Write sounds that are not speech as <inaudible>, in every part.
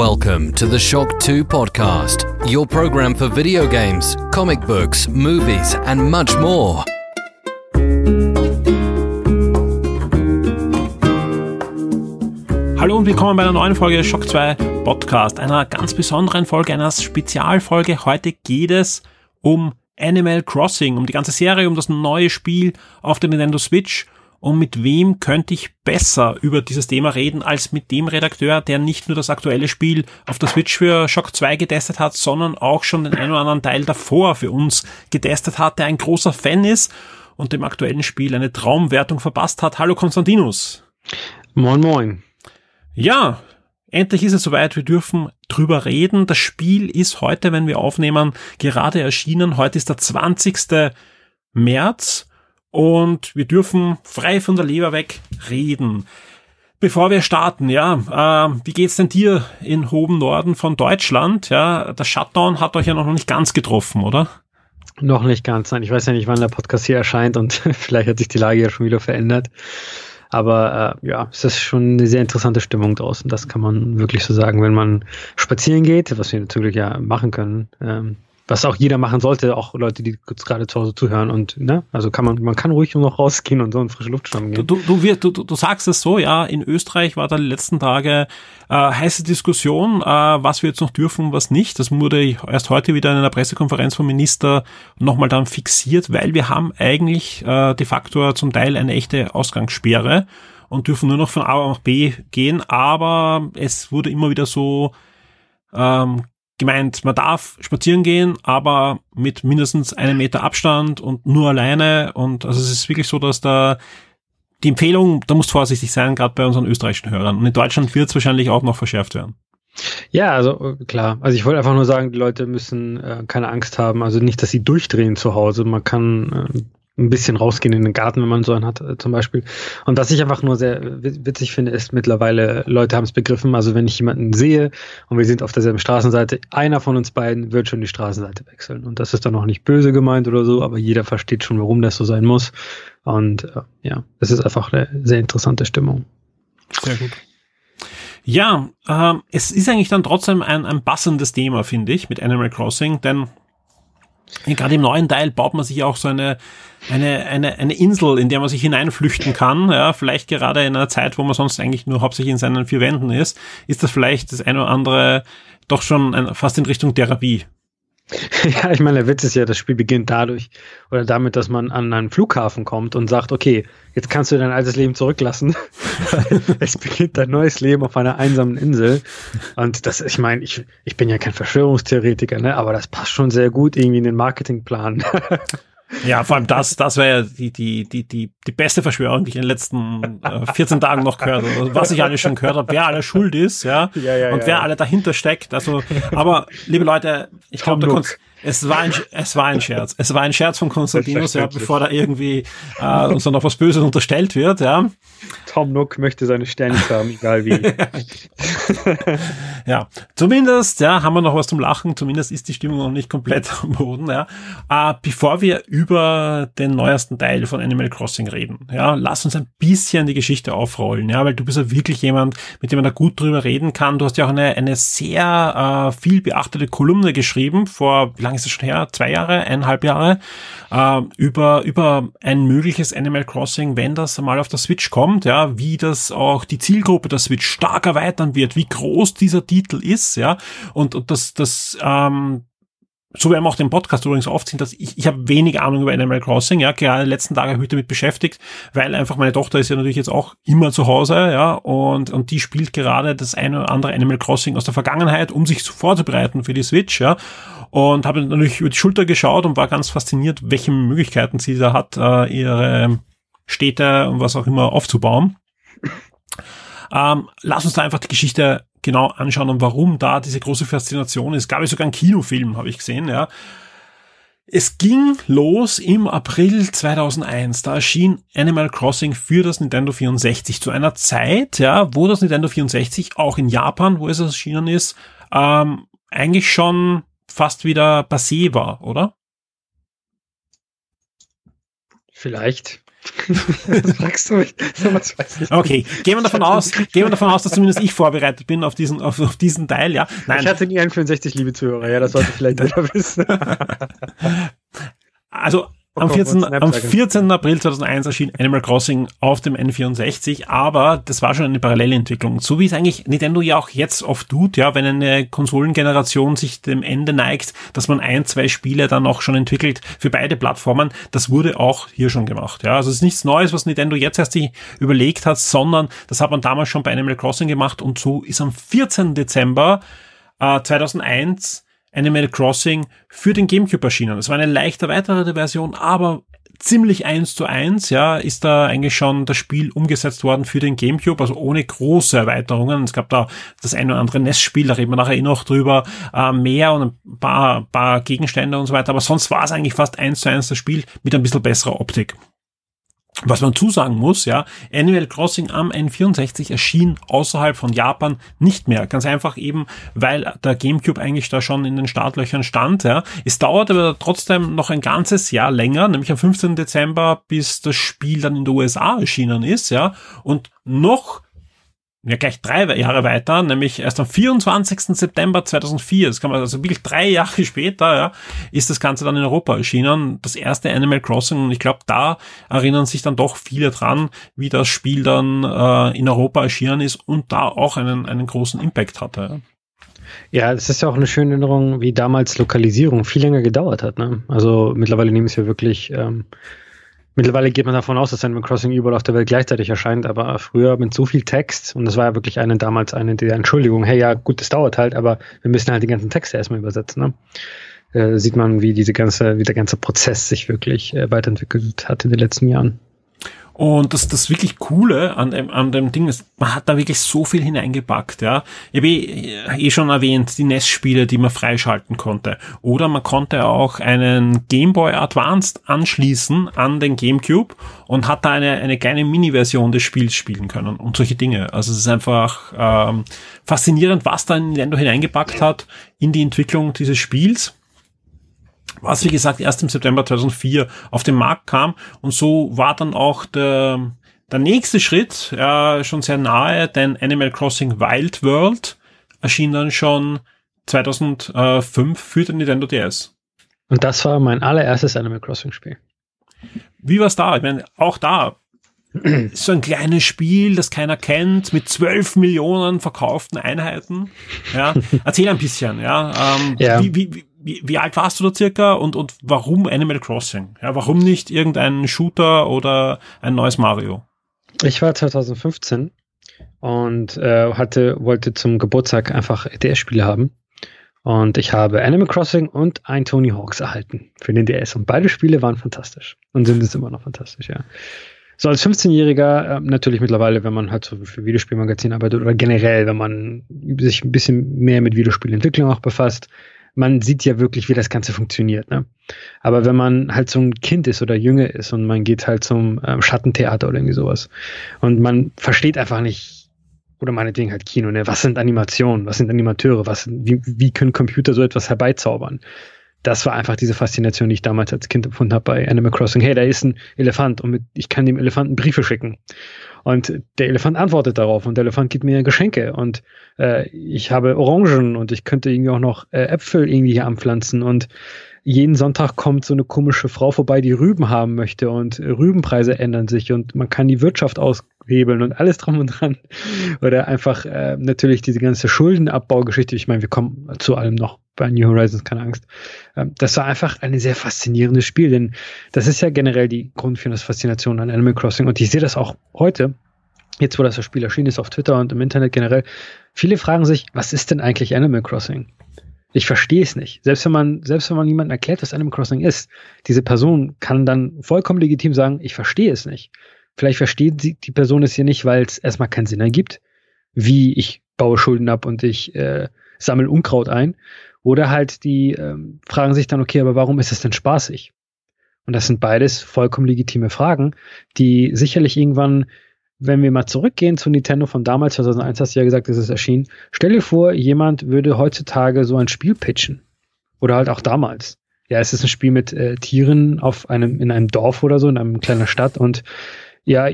Welcome to the Shock 2 podcast, your program for video games, comic books, movies, and much more. Hallo und willkommen bei einer neuen Folge Shock 2 Podcast, einer ganz besonderen Folge, einer Spezialfolge. Heute geht es um Animal Crossing, um die ganze Serie, um das neue Spiel auf der Nintendo Switch und mit wem könnte ich besser über dieses Thema reden als mit dem Redakteur, der nicht nur das aktuelle Spiel auf der Switch für Shock 2 getestet hat, sondern auch schon den einen oder anderen Teil davor für uns getestet hat, der ein großer Fan ist und dem aktuellen Spiel eine Traumwertung verpasst hat. Hallo Konstantinus. Moin moin. Ja, endlich ist es soweit, wir dürfen drüber reden. Das Spiel ist heute, wenn wir aufnehmen, gerade erschienen. Heute ist der 20. März und wir dürfen frei von der Leber weg reden. Bevor wir starten, ja, äh, wie geht's denn dir in hohem Norden von Deutschland? Ja, der Shutdown hat euch ja noch nicht ganz getroffen, oder? Noch nicht ganz, nein. Ich weiß ja nicht, wann der Podcast hier erscheint und <laughs> vielleicht hat sich die Lage ja schon wieder verändert. Aber äh, ja, es ist schon eine sehr interessante Stimmung draußen. Das kann man wirklich so sagen, wenn man spazieren geht, was wir natürlich ja machen können. Ähm, was auch jeder machen sollte, auch Leute, die gerade zu Hause zuhören und ne, also kann man, man kann ruhig noch rausgehen und so in frische Luft schnappen gehen. Du, du, wir, du, du sagst es so, ja, in Österreich war da die letzten Tage äh, heiße Diskussion, äh, was wir jetzt noch dürfen was nicht. Das wurde erst heute wieder in einer Pressekonferenz vom Minister nochmal dann fixiert, weil wir haben eigentlich äh, de facto zum Teil eine echte Ausgangssperre und dürfen nur noch von A nach B gehen, aber es wurde immer wieder so ähm, gemeint, man darf spazieren gehen, aber mit mindestens einem Meter Abstand und nur alleine. Und also es ist wirklich so, dass da die Empfehlung, da muss vorsichtig sein, gerade bei unseren österreichischen Hörern. Und in Deutschland wird es wahrscheinlich auch noch verschärft werden. Ja, also äh, klar. Also ich wollte einfach nur sagen, die Leute müssen äh, keine Angst haben. Also nicht, dass sie durchdrehen zu Hause. Man kann äh, ein bisschen rausgehen in den Garten, wenn man so einen hat, äh, zum Beispiel. Und was ich einfach nur sehr witzig finde, ist mittlerweile, Leute haben es begriffen, also wenn ich jemanden sehe und wir sind auf derselben Straßenseite, einer von uns beiden wird schon die Straßenseite wechseln. Und das ist dann auch nicht böse gemeint oder so, aber jeder versteht schon, warum das so sein muss. Und äh, ja, es ist einfach eine sehr interessante Stimmung. Sehr gut. Ja, äh, es ist eigentlich dann trotzdem ein, ein passendes Thema, finde ich, mit Animal Crossing, denn gerade im neuen Teil baut man sich auch so eine, eine, eine, eine Insel, in der man sich hineinflüchten kann. Ja, vielleicht gerade in einer Zeit, wo man sonst eigentlich nur hauptsächlich in seinen vier Wänden ist, ist das vielleicht das eine oder andere doch schon ein, fast in Richtung Therapie. <laughs> Ja, ich meine, der Witz ist ja, das Spiel beginnt dadurch oder damit, dass man an einen Flughafen kommt und sagt, okay, jetzt kannst du dein altes Leben zurücklassen. <laughs> es beginnt dein neues Leben auf einer einsamen Insel. Und das, ich meine, ich, ich bin ja kein Verschwörungstheoretiker, ne, aber das passt schon sehr gut irgendwie in den Marketingplan. <laughs> Ja, vor allem das, das wäre ja die, die, die, die, die beste Verschwörung, die ich in den letzten äh, 14 Tagen noch gehört habe. Was ich alles schon gehört habe, wer alle schuld ist, ja, ja, ja und wer ja. alle dahinter steckt. Also, aber liebe Leute, ich glaube, da es war ein, es war ein Scherz. Es war ein Scherz von Konstantinus, ja, bevor da irgendwie äh, uns dann noch was Böses unterstellt wird, ja. Tom Nook möchte seine Sterne haben, egal wie. <laughs> ja, zumindest, ja, haben wir noch was zum Lachen. Zumindest ist die Stimmung noch nicht komplett <laughs> am Boden, ja. Äh, bevor wir über den neuesten Teil von Animal Crossing reden, ja, lass uns ein bisschen die Geschichte aufrollen, ja, weil du bist ja wirklich jemand, mit dem man da gut drüber reden kann. Du hast ja auch eine, eine sehr äh, viel beachtete Kolumne geschrieben vor, wie lange ist es schon her? Zwei Jahre, eineinhalb Jahre, äh, über, über ein mögliches Animal Crossing, wenn das mal auf der Switch kommt, ja, wie das auch die Zielgruppe der Switch stark erweitern wird, wie groß dieser Titel ist, ja, und, und das, das, ähm, so werden wir auch den Podcast übrigens oft sind, dass ich, ich habe wenig Ahnung über Animal Crossing, ja, gerade letzten Tagen habe ich mich damit beschäftigt, weil einfach meine Tochter ist ja natürlich jetzt auch immer zu Hause, ja, und, und die spielt gerade das eine oder andere Animal Crossing aus der Vergangenheit, um sich vorzubereiten für die Switch, ja, und habe natürlich über die Schulter geschaut und war ganz fasziniert, welche Möglichkeiten sie da hat, äh, ihre Städte und was auch immer aufzubauen. Ähm, lass uns da einfach die Geschichte genau anschauen und warum da diese große Faszination ist. Gab es sogar einen Kinofilm, habe ich gesehen, ja. Es ging los im April 2001. Da erschien Animal Crossing für das Nintendo 64 zu einer Zeit, ja, wo das Nintendo 64 auch in Japan, wo es erschienen ist, ähm, eigentlich schon fast wieder passé war, oder? Vielleicht. <laughs> das fragst du mich. was weiß ich okay, gehen wir davon aus, gehen wir davon aus, dass zumindest ich vorbereitet bin auf diesen, auf, auf diesen Teil, ja. Nein. Ich hatte nie einen 64, liebe Zuhörer, ja, das sollte vielleicht jeder <laughs> wissen. also am 14, am 14. April 2001 erschien Animal Crossing auf dem N64, aber das war schon eine Parallelentwicklung. So wie es eigentlich Nintendo ja auch jetzt oft tut, ja, wenn eine Konsolengeneration sich dem Ende neigt, dass man ein, zwei Spiele dann auch schon entwickelt für beide Plattformen. Das wurde auch hier schon gemacht, ja. Also es ist nichts Neues, was Nintendo jetzt erst sich überlegt hat, sondern das hat man damals schon bei Animal Crossing gemacht und so ist am 14. Dezember äh, 2001 Animal Crossing für den GameCube erschienen. Es war eine leicht erweiterte Version, aber ziemlich eins zu eins, ja, ist da eigentlich schon das Spiel umgesetzt worden für den GameCube, also ohne große Erweiterungen. Es gab da das ein oder andere NES-Spiel, da reden wir nachher eh noch drüber, äh, mehr und ein paar, paar Gegenstände und so weiter, aber sonst war es eigentlich fast eins zu eins das Spiel mit ein bisschen besserer Optik. Was man zusagen muss, ja, Animal Crossing am N64 erschien außerhalb von Japan nicht mehr. Ganz einfach eben, weil der GameCube eigentlich da schon in den Startlöchern stand, ja. Es dauerte aber trotzdem noch ein ganzes Jahr länger, nämlich am 15. Dezember, bis das Spiel dann in den USA erschienen ist, ja. Und noch ja gleich drei Jahre weiter, nämlich erst am 24. September 2004, das kann man also wirklich drei Jahre <laughs> später, ja, ist das Ganze dann in Europa erschienen, das erste Animal Crossing und ich glaube, da erinnern sich dann doch viele dran, wie das Spiel dann äh, in Europa erschienen ist und da auch einen, einen großen Impact hatte. Ja, es ist ja auch eine schöne Erinnerung, wie damals Lokalisierung viel länger gedauert hat. Ne? Also mittlerweile nehmen es ja wirklich ähm, Mittlerweile geht man davon aus, dass Animal Crossing überall auf der Welt gleichzeitig erscheint, aber früher mit so viel Text, und das war ja wirklich eine damals eine der Entschuldigung, hey ja, gut, das dauert halt, aber wir müssen halt die ganzen Texte erstmal übersetzen. Ne? Äh, sieht man, wie diese ganze, wie der ganze Prozess sich wirklich äh, weiterentwickelt hat in den letzten Jahren. Und das, das wirklich Coole an dem, an dem Ding ist, man hat da wirklich so viel hineingepackt, ja. Ich habe eh, eh schon erwähnt, die NES-Spiele, die man freischalten konnte. Oder man konnte auch einen Game Boy Advanced anschließen an den GameCube und hat da eine, eine kleine Mini-Version des Spiels spielen können und solche Dinge. Also es ist einfach ähm, faszinierend, was da Nintendo hineingepackt hat in die Entwicklung dieses Spiels was wie gesagt erst im September 2004 auf den Markt kam und so war dann auch der, der nächste Schritt ja, schon sehr nahe, denn Animal Crossing Wild World erschien dann schon 2005 für den Nintendo DS. Und das war mein allererstes Animal Crossing Spiel. Wie war's da? Ich meine, auch da <clears throat> so ein kleines Spiel, das keiner kennt, mit zwölf Millionen verkauften Einheiten. Ja, erzähl ein bisschen, ja. Ähm, ja. Wie, wie, wie, wie alt warst du da circa und, und warum Animal Crossing? Ja, warum nicht irgendein Shooter oder ein neues Mario? Ich war 2015 und äh, hatte, wollte zum Geburtstag einfach DS-Spiele haben. Und ich habe Animal Crossing und ein Tony Hawks erhalten für den DS. Und beide Spiele waren fantastisch. Und sind es immer noch fantastisch, ja. So als 15-Jähriger, äh, natürlich mittlerweile, wenn man halt so für Videospielmagazine arbeitet oder generell, wenn man sich ein bisschen mehr mit Videospielentwicklung auch befasst, man sieht ja wirklich, wie das Ganze funktioniert. Ne? Aber wenn man halt so ein Kind ist oder jünger ist und man geht halt zum ähm, Schattentheater oder irgendwie sowas und man versteht einfach nicht, oder meinetwegen halt Kino, ne? was sind Animationen, was sind Animateure, was, wie, wie können Computer so etwas herbeizaubern? das war einfach diese Faszination, die ich damals als Kind empfunden habe bei Animal Crossing. Hey, da ist ein Elefant und mit, ich kann dem Elefanten Briefe schicken. Und der Elefant antwortet darauf und der Elefant gibt mir Geschenke. Und äh, ich habe Orangen und ich könnte irgendwie auch noch äh, Äpfel irgendwie hier anpflanzen. Und jeden Sonntag kommt so eine komische Frau vorbei, die Rüben haben möchte und Rübenpreise ändern sich und man kann die Wirtschaft aushebeln und alles drum und dran. Oder einfach äh, natürlich diese ganze Schuldenabbaugeschichte. Ich meine, wir kommen zu allem noch bei New Horizons, keine Angst. Ähm, das war einfach ein sehr faszinierendes Spiel, denn das ist ja generell die grundführende Faszination an Animal Crossing und ich sehe das auch heute. Jetzt, wo das Spiel erschienen ist auf Twitter und im Internet generell, viele fragen sich, was ist denn eigentlich Animal Crossing? Ich verstehe es nicht. Selbst wenn man, selbst wenn man jemandem erklärt, was Animal Crossing ist, diese Person kann dann vollkommen legitim sagen, ich verstehe es nicht. Vielleicht versteht die, die Person es hier nicht, weil es erstmal keinen Sinn ergibt, wie ich baue Schulden ab und ich äh, sammle Unkraut ein. Oder halt die ähm, fragen sich dann, okay, aber warum ist es denn spaßig? Und das sind beides vollkommen legitime Fragen, die sicherlich irgendwann wenn wir mal zurückgehen zu Nintendo von damals, 2001 hast du ja gesagt, es erschien. Stell dir vor, jemand würde heutzutage so ein Spiel pitchen. Oder halt auch damals. ja, es ist ein Spiel mit äh, Tieren auf einem, in einem Dorf oder so, in einem kleinen Stadt und ja,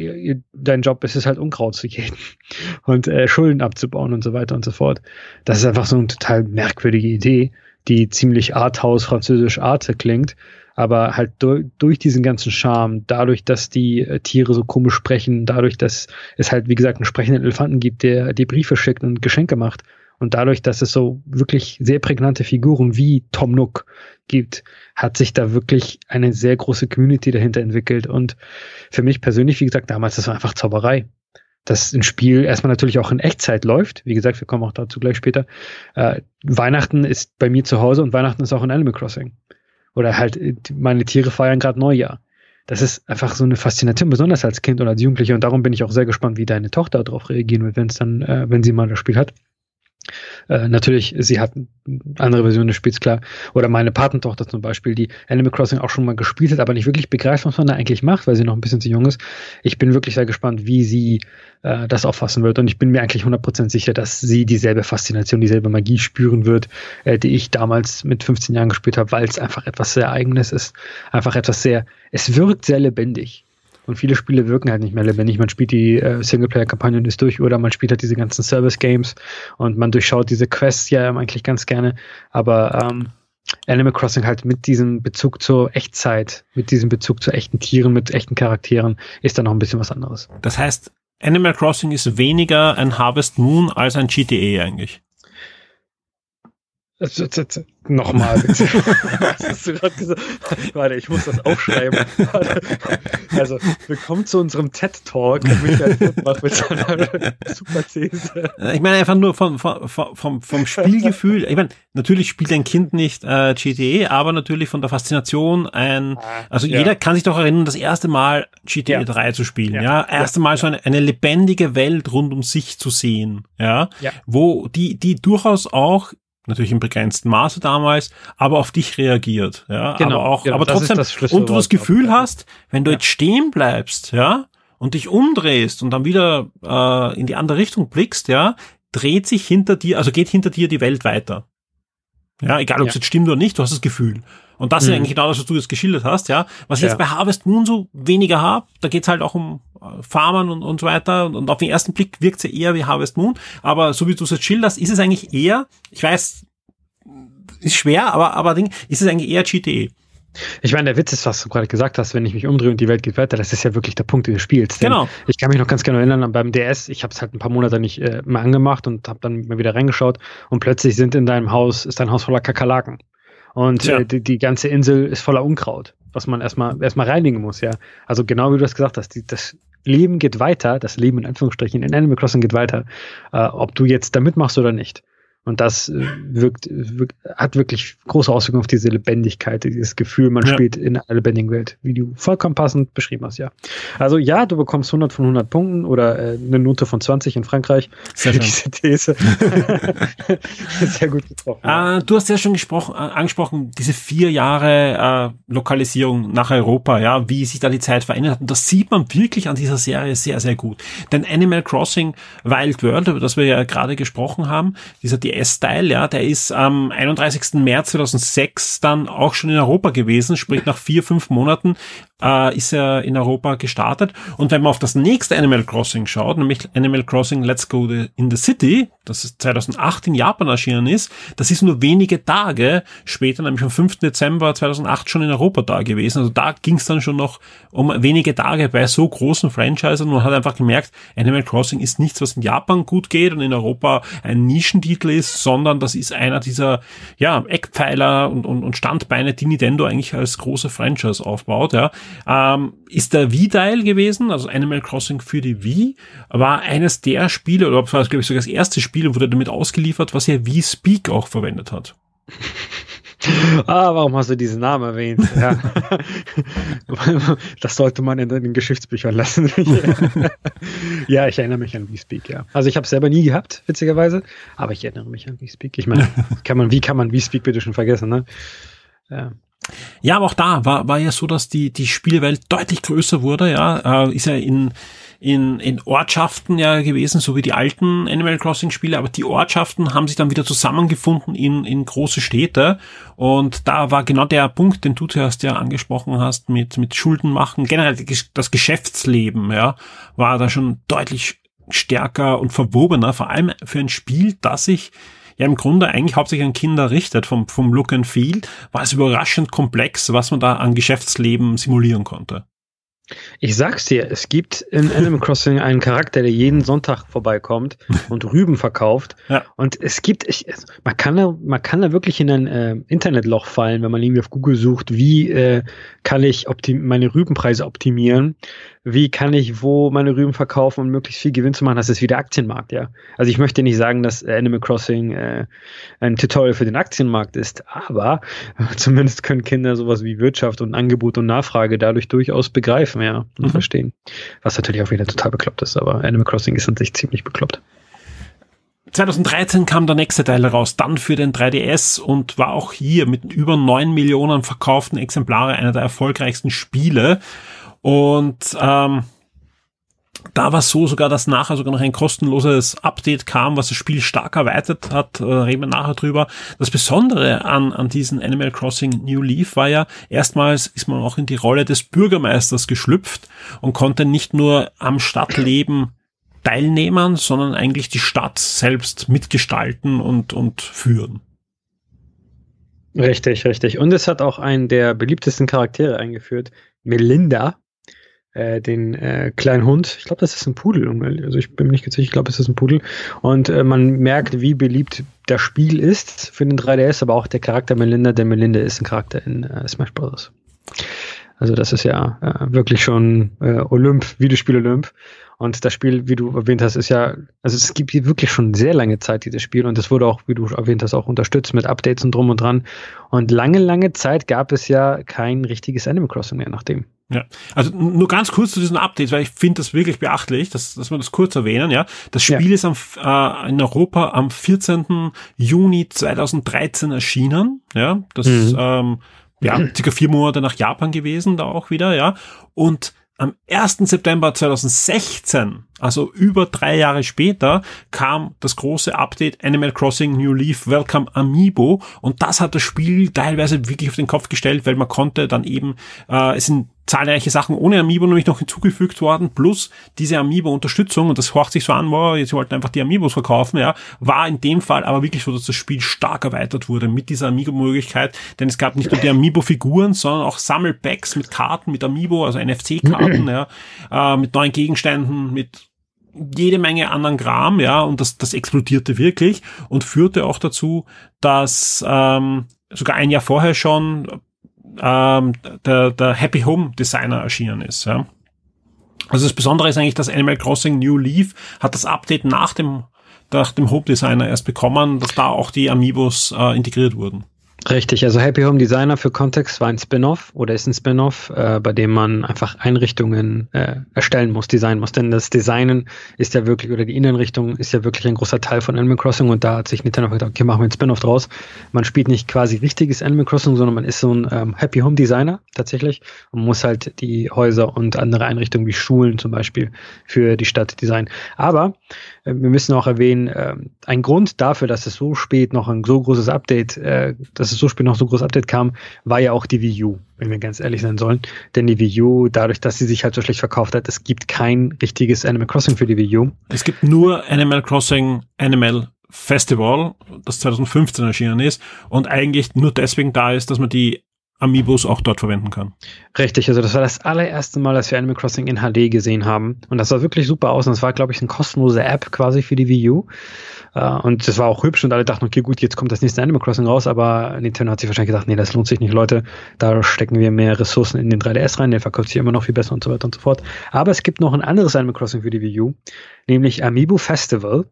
dein Job ist es halt Unkraut zu jäten <laughs> und äh, Schulden abzubauen und so weiter und so fort. Das ist einfach so eine total merkwürdige Idee, die ziemlich Arthouse französisch Arte klingt, aber halt durch, durch diesen ganzen Charme, dadurch, dass die äh, Tiere so komisch sprechen, dadurch, dass es halt, wie gesagt, einen sprechenden Elefanten gibt, der die Briefe schickt und Geschenke macht, und dadurch, dass es so wirklich sehr prägnante Figuren wie Tom Nook gibt, hat sich da wirklich eine sehr große Community dahinter entwickelt. Und für mich persönlich, wie gesagt, damals, das war einfach Zauberei. Dass ein Spiel erstmal natürlich auch in Echtzeit läuft. Wie gesagt, wir kommen auch dazu gleich später. Äh, Weihnachten ist bei mir zu Hause und Weihnachten ist auch in Animal Crossing. Oder halt, meine Tiere feiern gerade Neujahr das ist einfach so eine Faszination, besonders als Kind oder als Jugendlicher. Und darum bin ich auch sehr gespannt, wie deine Tochter darauf reagieren wird, wenn es dann, äh, wenn sie mal das Spiel hat. Äh, natürlich, sie hat andere Versionen des Spiels, klar. Oder meine Patentochter zum Beispiel, die Animal Crossing auch schon mal gespielt hat, aber nicht wirklich begreift, was man da eigentlich macht, weil sie noch ein bisschen zu jung ist. Ich bin wirklich sehr gespannt, wie sie äh, das auffassen wird. Und ich bin mir eigentlich 100% sicher, dass sie dieselbe Faszination, dieselbe Magie spüren wird, äh, die ich damals mit 15 Jahren gespielt habe, weil es einfach etwas sehr Eigenes ist. Einfach etwas sehr, es wirkt sehr lebendig. Und viele Spiele wirken halt nicht mehr lebendig. Man spielt die äh, Singleplayer-Kampagne und ist durch oder man spielt halt diese ganzen Service-Games und man durchschaut diese Quests ja eigentlich ganz gerne. Aber ähm, Animal Crossing halt mit diesem Bezug zur Echtzeit, mit diesem Bezug zu echten Tieren, mit echten Charakteren, ist da noch ein bisschen was anderes. Das heißt, Animal Crossing ist weniger ein Harvest Moon als ein GTA eigentlich. Nochmal <laughs> hast du gerade gesagt? Warte, ich muss das aufschreiben. <laughs> Also, willkommen zu unserem TED-Talk. super These. Ich meine einfach nur vom, vom, vom, vom Spielgefühl. Ich meine, natürlich spielt ein Kind nicht äh, GTA, aber natürlich von der Faszination ein, also ja. jeder kann sich doch erinnern, das erste Mal GTA ja. 3 zu spielen, ja. ja? Erste Mal so eine, eine lebendige Welt rund um sich zu sehen, ja? ja. Wo die, die durchaus auch natürlich im begrenzten Maße damals, aber auf dich reagiert, ja, genau, aber auch, genau, aber trotzdem, und du das Gefühl hast, wenn du ja. jetzt stehen bleibst, ja, und dich umdrehst und dann wieder äh, in die andere Richtung blickst, ja, dreht sich hinter dir, also geht hinter dir die Welt weiter. Ja, egal ob es jetzt stimmt oder nicht, du hast das Gefühl. Und das mhm. ist eigentlich genau das, was du jetzt geschildert hast, ja. Was ich ja. jetzt bei Harvest Moon so weniger habe, da geht's halt auch um äh, Farmern und, und so weiter. Und, und auf den ersten Blick wirkt sie eher wie Harvest Moon. Aber so wie du es jetzt schilderst, ist es eigentlich eher, ich weiß, ist schwer, aber, aber Ding, ist es eigentlich eher GTE. Ich meine, der Witz ist, was du gerade gesagt hast, wenn ich mich umdrehe und die Welt geht weiter, das ist ja wirklich der Punkt des Spiels. Genau. Ich kann mich noch ganz genau erinnern, beim DS, ich habe es halt ein paar Monate nicht äh, mehr angemacht und habe dann mal wieder reingeschaut und plötzlich sind in deinem Haus, ist dein Haus voller Kakerlaken. Und ja. äh, die, die ganze Insel ist voller Unkraut, was man erstmal erstmal reinigen muss, ja. Also genau wie du das gesagt hast, die, das Leben geht weiter, das Leben in Anführungsstrichen in Animal Crossing geht weiter, äh, ob du jetzt da mitmachst oder nicht. Und das äh, wirkt, wirkt, hat wirklich große Auswirkungen auf diese Lebendigkeit, dieses Gefühl, man ja. spielt in einer lebendigen Welt, wie du vollkommen passend beschrieben hast, ja. Also ja, du bekommst 100 von 100 Punkten oder äh, eine Note von 20 in Frankreich für Sehr diese These. <laughs> Sehr gut getroffen. Äh, du hast ja schon gesprochen, äh, angesprochen, diese vier Jahre äh, Lokalisierung nach Europa, ja, wie sich da die Zeit verändert hat. Und das sieht man wirklich an dieser Serie sehr, sehr gut. Denn Animal Crossing Wild World, über das wir ja gerade gesprochen haben, dieser die DS-Style, ja, der ist am 31. März 2006 dann auch schon in Europa gewesen, sprich nach vier, fünf Monaten äh, ist er in Europa gestartet. Und wenn man auf das nächste Animal Crossing schaut, nämlich Animal Crossing Let's Go in the City, das 2008 in Japan erschienen ist, das ist nur wenige Tage später, nämlich am 5. Dezember 2008 schon in Europa da gewesen. Also da ging es dann schon noch um wenige Tage bei so großen Franchises und man hat einfach gemerkt, Animal Crossing ist nichts, was in Japan gut geht und in Europa ein Nischentitel ist, sondern das ist einer dieser ja, Eckpfeiler und, und, und Standbeine, die Nintendo eigentlich als große Franchise aufbaut. Ja ähm, ist der Wii-Teil gewesen, also Animal Crossing für die Wii, war eines der Spiele, oder war glaube ich sogar das erste Spiel, wurde damit ausgeliefert, was ja Wii Speak auch verwendet hat. <laughs> Ah, warum hast du diesen Namen erwähnt? Ja. <laughs> das sollte man in den Geschichtsbüchern lassen. <laughs> ja, ich erinnere mich an WeSpeak, ja. Also ich habe es selber nie gehabt, witzigerweise, aber ich erinnere mich an WeSpeak. Ich meine, kann man, wie kann man WeSpeak bitte schon vergessen, ne? Ja. Ja, aber auch da war, war ja so, dass die, die Spielwelt deutlich größer wurde, ja, äh, ist ja in, in, in Ortschaften ja gewesen, so wie die alten Animal Crossing Spiele, aber die Ortschaften haben sich dann wieder zusammengefunden in, in große Städte. Und da war genau der Punkt, den du zuerst ja angesprochen hast, mit, mit Schulden machen, generell das Geschäftsleben, ja, war da schon deutlich stärker und verwobener, vor allem für ein Spiel, das sich ja im Grunde eigentlich hauptsächlich an Kinder richtet, vom, vom Look and Feel, war es überraschend komplex, was man da an Geschäftsleben simulieren konnte. Ich sag's dir, es gibt in Animal Crossing einen Charakter, der jeden Sonntag vorbeikommt <laughs> und Rüben verkauft. Ja. Und es gibt, ich, man kann da, man kann da wirklich in ein äh, Internetloch fallen, wenn man irgendwie auf Google sucht, wie äh, kann ich meine Rübenpreise optimieren wie kann ich wo meine Rüben verkaufen, um möglichst viel Gewinn zu machen. Das ist wie der Aktienmarkt, ja. Also ich möchte nicht sagen, dass Animal Crossing äh, ein Tutorial für den Aktienmarkt ist, aber <laughs> zumindest können Kinder sowas wie Wirtschaft und Angebot und Nachfrage dadurch durchaus begreifen, ja, und mhm. verstehen. Was natürlich auch wieder total bekloppt ist, aber Animal Crossing ist an sich ziemlich bekloppt. 2013 kam der nächste Teil raus, dann für den 3DS und war auch hier mit über neun Millionen verkauften Exemplare einer der erfolgreichsten Spiele. Und ähm, da war es so sogar, dass nachher sogar noch ein kostenloses Update kam, was das Spiel stark erweitert hat, äh, reden wir nachher drüber. Das Besondere an, an diesen Animal Crossing New Leaf war ja, erstmals ist man auch in die Rolle des Bürgermeisters geschlüpft und konnte nicht nur am Stadtleben teilnehmen, sondern eigentlich die Stadt selbst mitgestalten und, und führen. Richtig, richtig. Und es hat auch einen der beliebtesten Charaktere eingeführt, Melinda, äh, den äh, kleinen Hund. Ich glaube, das ist ein Pudel. Also ich bin mir nicht ganz sicher, ich glaube, es ist ein Pudel. Und äh, man merkt, wie beliebt das Spiel ist für den 3DS, aber auch der Charakter Melinda. Der Melinda ist ein Charakter in äh, Smash Bros. Also das ist ja äh, wirklich schon äh, Olymp, Videospiel Olymp. Und das Spiel, wie du erwähnt hast, ist ja, also es gibt hier wirklich schon sehr lange Zeit, dieses Spiel. Und es wurde auch, wie du erwähnt hast, auch unterstützt mit Updates und drum und dran. Und lange, lange Zeit gab es ja kein richtiges Animal Crossing mehr nachdem. Ja, also nur ganz kurz zu diesen Updates, weil ich finde das wirklich beachtlich, dass, dass wir das kurz erwähnen. Ja, das Spiel ja. ist am, äh, in Europa am 14. Juni 2013 erschienen. Ja, das mhm. ähm, ja circa vier Monate nach Japan gewesen, da auch wieder. Ja, und am 1. September 2016, also über drei Jahre später, kam das große Update Animal Crossing New Leaf Welcome Amiibo und das hat das Spiel teilweise wirklich auf den Kopf gestellt, weil man konnte dann eben, äh, es sind zahlreiche Sachen ohne Amiibo nämlich noch hinzugefügt worden, plus diese Amiibo-Unterstützung, und das horcht sich so an, wow, jetzt wollten einfach die Amiibos verkaufen, ja, war in dem Fall aber wirklich so, dass das Spiel stark erweitert wurde mit dieser Amiibo-Möglichkeit, denn es gab nicht nur die Amiibo-Figuren, sondern auch Sammelpacks mit Karten, mit Amiibo, also NFC-Karten, <clears throat> ja, äh, mit neuen Gegenständen, mit jede Menge anderen Kram, ja, und das, das explodierte wirklich und führte auch dazu, dass ähm, sogar ein Jahr vorher schon ähm, der, der Happy Home Designer erschienen ist. Ja. Also das Besondere ist eigentlich, dass Animal Crossing New Leaf hat das Update nach dem, nach dem Home Designer erst bekommen, dass da auch die Amiibos äh, integriert wurden. Richtig, also Happy Home Designer für Kontext war ein Spin-off oder ist ein Spin-off, äh, bei dem man einfach Einrichtungen äh, erstellen muss, designen muss. Denn das Designen ist ja wirklich, oder die Innenrichtung ist ja wirklich ein großer Teil von Animal Crossing und da hat sich Nintendo gedacht, okay, machen wir ein Spin-off draus. Man spielt nicht quasi richtiges Animal Crossing, sondern man ist so ein ähm, Happy Home Designer tatsächlich und muss halt die Häuser und andere Einrichtungen wie Schulen zum Beispiel für die Stadt designen. Aber äh, wir müssen auch erwähnen, äh, ein Grund dafür, dass es so spät noch ein so großes Update, äh, dass es so spät noch so großes Update kam, war ja auch die Wii U, wenn wir ganz ehrlich sein sollen. Denn die Wii U, dadurch, dass sie sich halt so schlecht verkauft hat, es gibt kein richtiges Animal Crossing für die Wii U. Es gibt nur Animal Crossing Animal Festival, das 2015 erschienen ist und eigentlich nur deswegen da ist, dass man die Amiibos auch dort verwenden kann. Richtig, also das war das allererste Mal, dass wir Animal Crossing in HD gesehen haben. Und das sah wirklich super aus. Und das war, glaube ich, eine kostenlose App quasi für die Wii U. Äh, und das war auch hübsch und alle dachten, okay, gut, jetzt kommt das nächste Animal Crossing raus, aber Nintendo hat sich wahrscheinlich gedacht, nee, das lohnt sich nicht, Leute. Da stecken wir mehr Ressourcen in den 3DS rein, der verkauft sich immer noch viel besser und so weiter und so fort. Aber es gibt noch ein anderes Animal Crossing für die Wii U, nämlich Amiibo Festival.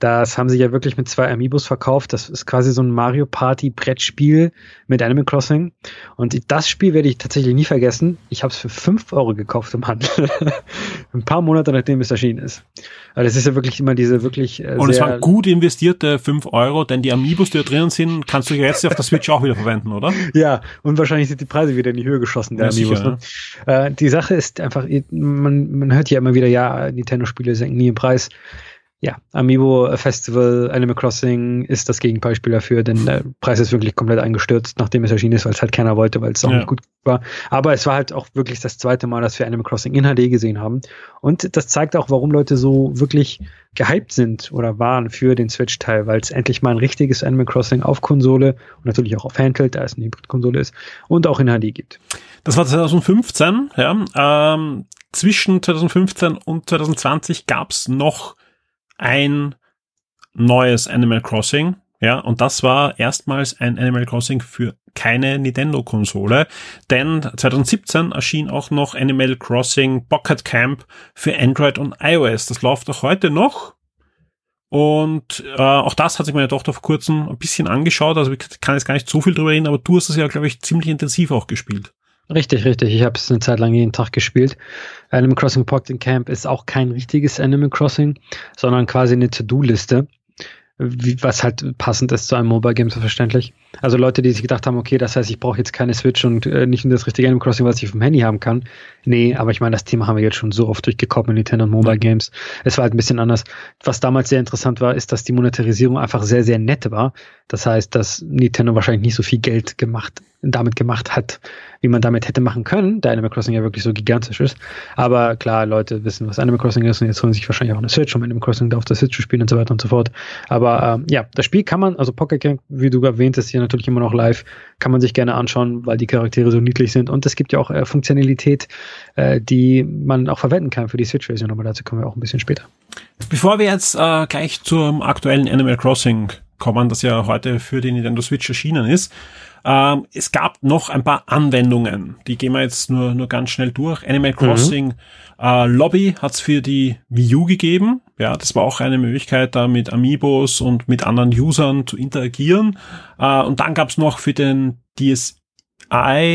Das haben sie ja wirklich mit zwei Amiibos verkauft. Das ist quasi so ein Mario Party Brettspiel mit Animal Crossing. Und das Spiel werde ich tatsächlich nie vergessen. Ich habe es für fünf Euro gekauft im Handel. <laughs> Ein paar Monate nachdem es erschienen ist. Also das ist ja wirklich immer diese wirklich. Äh, Und es waren gut investierte fünf Euro, denn die Amiibos, die da drinnen sind, kannst du jetzt auf der Switch auch wieder verwenden, oder? <laughs> Ja, und wahrscheinlich sind die Preise wieder in die Höhe geschossen, der ja, Amiibos. Sicher, ne? äh, die Sache ist einfach, man, man hört ja immer wieder, ja, Nintendo-Spiele senken nie im Preis ja, Amiibo Festival Animal Crossing ist das Gegenbeispiel dafür, denn der Preis ist wirklich komplett eingestürzt, nachdem es erschienen ist, weil es halt keiner wollte, weil es auch ja. nicht gut war. Aber es war halt auch wirklich das zweite Mal, dass wir Animal Crossing in HD gesehen haben. Und das zeigt auch, warum Leute so wirklich gehypt sind oder waren für den Switch-Teil, weil es endlich mal ein richtiges Animal Crossing auf Konsole und natürlich auch auf Handheld, da es eine Hybrid-Konsole ist, und auch in HD gibt. Das war 2015, ja. Ähm, zwischen 2015 und 2020 gab es noch ein neues Animal Crossing. Ja, und das war erstmals ein Animal Crossing für keine Nintendo-Konsole, denn 2017 erschien auch noch Animal Crossing Pocket Camp für Android und iOS. Das läuft auch heute noch. Und äh, auch das hat sich meine Tochter vor kurzem ein bisschen angeschaut. Also ich kann jetzt gar nicht so viel drüber reden, aber du hast es ja, glaube ich, ziemlich intensiv auch gespielt. Richtig, richtig. Ich habe es eine Zeit lang jeden Tag gespielt. Animal Crossing Pocket Camp ist auch kein richtiges Animal Crossing, sondern quasi eine To-Do-Liste wie, was halt passend ist zu einem Mobile Game, so verständlich. Also Leute, die sich gedacht haben, okay, das heißt, ich brauche jetzt keine Switch und äh, nicht nur das richtige Animal Crossing, was ich vom Handy haben kann. Nee, aber ich meine, das Thema haben wir jetzt schon so oft durchgekommen in Nintendo und Mobile Games. Es war halt ein bisschen anders. Was damals sehr interessant war, ist, dass die Monetarisierung einfach sehr, sehr nett war. Das heißt, dass Nintendo wahrscheinlich nicht so viel Geld gemacht, damit gemacht hat, wie man damit hätte machen können, da Animal Crossing ja wirklich so gigantisch ist. Aber klar, Leute wissen, was Animal Crossing ist und jetzt holen sich wahrscheinlich auch eine Switch, um Animal Crossing da auf der Switch zu spielen und so weiter und so fort. Aber ähm, ja, das Spiel kann man, also Pocket Camp, wie du erwähnt hast, hier natürlich immer noch live, kann man sich gerne anschauen, weil die Charaktere so niedlich sind und es gibt ja auch äh, Funktionalität, äh, die man auch verwenden kann für die Switch-Version, aber dazu kommen wir auch ein bisschen später. Bevor wir jetzt äh, gleich zum aktuellen Animal Crossing kommen, das ja heute für die Nintendo Switch erschienen ist, ähm, es gab noch ein paar Anwendungen, die gehen wir jetzt nur, nur ganz schnell durch. Animal mhm. Crossing mhm. äh, Lobby hat's für die Wii U gegeben. Ja, das war auch eine Möglichkeit, da mit Amiibos und mit anderen Usern zu interagieren. Äh, und dann gab's noch für den DSi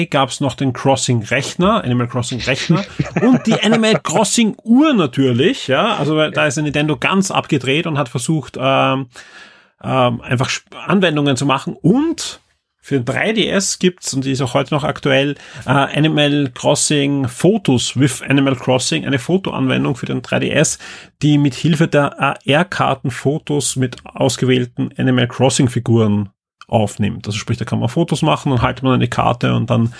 gab's noch den Crossing Rechner, Animal Crossing Rechner <laughs> und die Animal Crossing Uhr natürlich. Ja, also da ist Nintendo ganz abgedreht und hat versucht ähm, ähm, einfach Anwendungen zu machen und für 3DS gibt's, und die ist auch heute noch aktuell, äh, Animal Crossing Fotos with Animal Crossing, eine Fotoanwendung für den 3DS, die mit Hilfe der AR-Karten Fotos mit ausgewählten Animal Crossing Figuren aufnimmt. Also sprich, da kann man Fotos machen, dann haltet man eine Karte und dann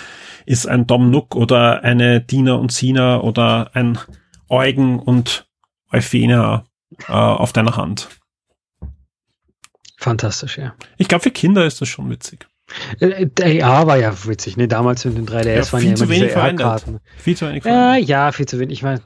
ist ein Dom Nook oder eine Dina und Sina oder ein Eugen und Euphenia äh, auf deiner Hand. Fantastisch, ja. Ich glaube, für Kinder ist das schon witzig. Äh, der AR war ja witzig, ne? Damals in den 3DS ja, waren ja immer diese AR-Karten. Viel zu wenig äh, Ja, viel zu wenig. Ich meine,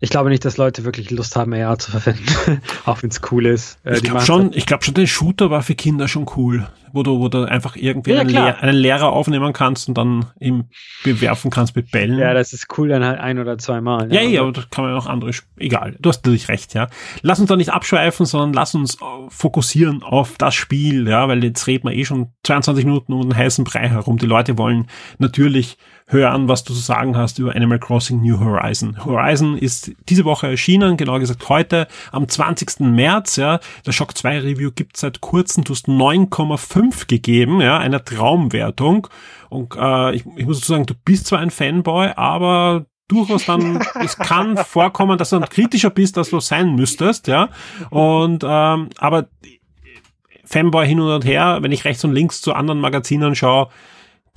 ich glaube nicht, dass Leute wirklich Lust haben, AR zu verwenden, <laughs> auch wenn es cool ist. Äh, ich glaube schon, ich glaube schon, der Shooter war für Kinder schon cool, wo du, wo du einfach irgendwie ja, einen, Lehr einen, Lehrer aufnehmen kannst und dann ihm bewerfen kannst mit Bällen. Ja, das ist cool dann halt ein oder zweimal. Ja, ja, ja aber da kann man auch andere, egal, du hast natürlich recht, ja. Lass uns da nicht abschweifen, sondern lass uns äh, fokussieren auf das Spiel, ja, weil jetzt reden wir eh schon 22 Minuten um den heißen Brei herum. Die Leute wollen natürlich hören, was du zu sagen hast über Animal Crossing New Horizon. Horizon ist diese Woche erschienen, genau gesagt heute, am 20. März, ja. Der Shock 2 Review gibt seit kurzem, du hast 9,5 gegeben, ja, einer Traumwertung. Und äh, ich, ich muss sagen, du bist zwar ein Fanboy, aber durchaus dann, <laughs> es kann vorkommen, dass du dann kritischer bist, als du sein müsstest, ja. Und ähm, aber Fanboy hin und her, wenn ich rechts und links zu anderen Magazinen schaue,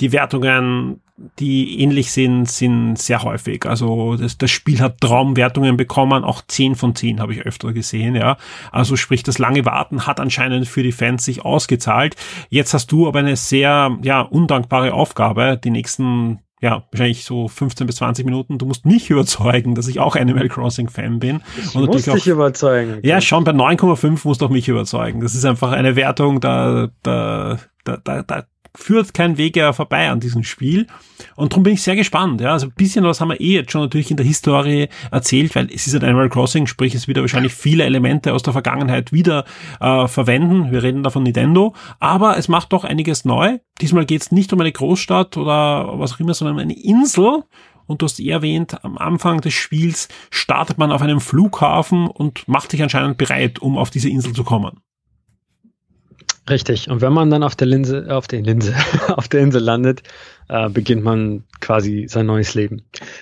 die Wertungen, die ähnlich sind, sind sehr häufig. Also das, das Spiel hat Traumwertungen bekommen, auch 10 von 10 habe ich öfter gesehen, ja. Also sprich, das lange Warten hat anscheinend für die Fans sich ausgezahlt. Jetzt hast du aber eine sehr, ja, undankbare Aufgabe, die nächsten ja, wahrscheinlich so 15 bis 20 Minuten. Du musst mich <laughs> überzeugen, dass ich auch Animal Crossing Fan bin. Ich und muss dich überzeugen. Ja, schon bei 9,5 musst du auch mich überzeugen. Das ist einfach eine Wertung, da, da, da, da, da führt kein Weg ja vorbei an diesem Spiel. Und darum bin ich sehr gespannt. Ja, also ein bisschen was haben wir eh jetzt schon natürlich in der Historie erzählt, weil es ist ein Animal Crossing, sprich es wieder wahrscheinlich viele Elemente aus der Vergangenheit wieder äh, verwenden. Wir reden da von Nintendo, aber es macht doch einiges neu. Diesmal geht es nicht um eine Großstadt oder was auch immer, sondern um eine Insel. Und du hast eh erwähnt, am Anfang des Spiels startet man auf einem Flughafen und macht sich anscheinend bereit, um auf diese Insel zu kommen. Richtig. Und wenn man dann auf der Linse, auf der Linse, <laughs> auf der Insel landet, äh, beginnt man quasi sein neues Leben.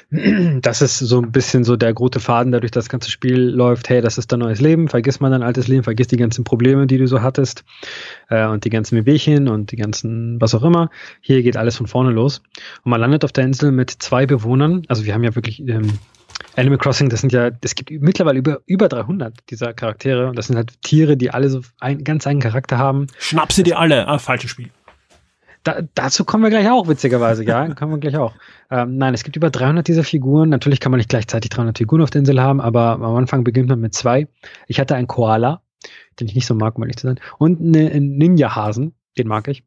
<clears throat> Das ist so ein bisschen so der rote Faden, dadurch das ganze Spiel läuft. Hey, das ist dein neues Leben. Vergiss mal dein altes Leben, vergiss die ganzen Probleme, die du so hattest äh, und die ganzen Wehwehchen und die ganzen was auch immer. Hier geht alles von vorne los. Und man landet auf der Insel mit zwei Bewohnern. Also wir haben ja wirklich ähm, Animal Crossing, das sind ja, es gibt mittlerweile über, über 300 dieser Charaktere und das sind halt Tiere, die alle so einen ganz eigenen Charakter haben. Schnapp sie dir alle, ah, falsches Spiel. Da, dazu kommen wir gleich auch, witzigerweise, ja, <laughs> kommen wir gleich auch. Ähm, nein, es gibt über 300 dieser Figuren. Natürlich kann man nicht gleichzeitig 300 Figuren auf der Insel haben, aber am Anfang beginnt man mit zwei. Ich hatte einen Koala, den ich nicht so mag, um ehrlich zu sein, und einen Ninja-Hasen, den mag ich.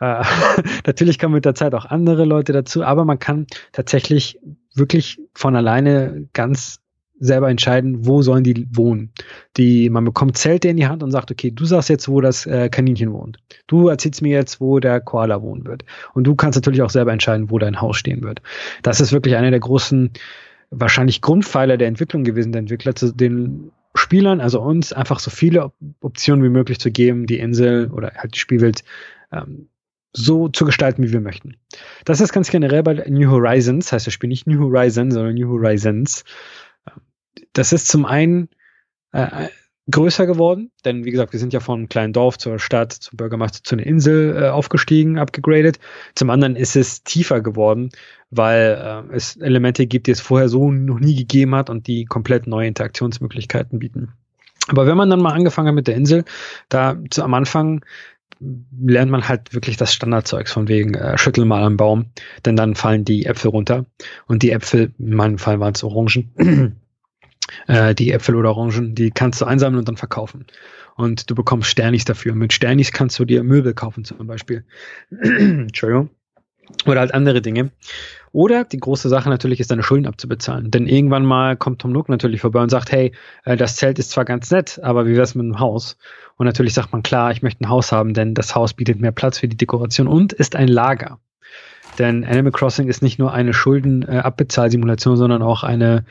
Äh, <laughs> natürlich kommen mit der Zeit auch andere Leute dazu, aber man kann tatsächlich wirklich von alleine ganz selber entscheiden, wo sollen die wohnen. Die, man bekommt Zelte in die Hand und sagt, okay, du sagst jetzt, wo das äh, Kaninchen wohnt. Du erzählst mir jetzt, wo der Koala wohnen wird. Und du kannst natürlich auch selber entscheiden, wo dein Haus stehen wird. Das ist wirklich einer der großen, wahrscheinlich Grundpfeiler der Entwicklung gewesen, der Entwickler zu den Spielern, also uns, einfach so viele Optionen wie möglich zu geben, die Insel oder halt die Spielwelt ähm, so zu gestalten, wie wir möchten. Das ist ganz generell bei New Horizons, heißt das Spiel nicht New Horizons, sondern New Horizons. Das ist zum einen äh, größer geworden, denn wie gesagt, wir sind ja von kleinen Dorf zur Stadt, zum Bürgermeister, zu einer Insel äh, aufgestiegen, abgegradet. Zum anderen ist es tiefer geworden, weil äh, es Elemente gibt, die es vorher so noch nie gegeben hat und die komplett neue Interaktionsmöglichkeiten bieten. Aber wenn man dann mal angefangen hat mit der Insel, da zu, am Anfang lernt man halt wirklich das Standardzeugs von wegen äh, schüttel mal am Baum, denn dann fallen die Äpfel runter und die Äpfel, in meinem Fall waren es Orangen, <clears throat> äh, die Äpfel oder Orangen, die kannst du einsammeln und dann verkaufen und du bekommst Sternis dafür. Mit Sternis kannst du dir Möbel kaufen zum Beispiel. <clears throat> Entschuldigung. Oder halt andere Dinge. Oder die große Sache natürlich ist, deine Schulden abzubezahlen. Denn irgendwann mal kommt Tom Nook natürlich vorbei und sagt, hey, äh, das Zelt ist zwar ganz nett, aber wie wär's mit einem Haus? Und natürlich sagt man, klar, ich möchte ein Haus haben, denn das Haus bietet mehr Platz für die Dekoration und ist ein Lager. Denn Animal Crossing ist nicht nur eine Schuldenabbezahlsimulation, sondern auch eine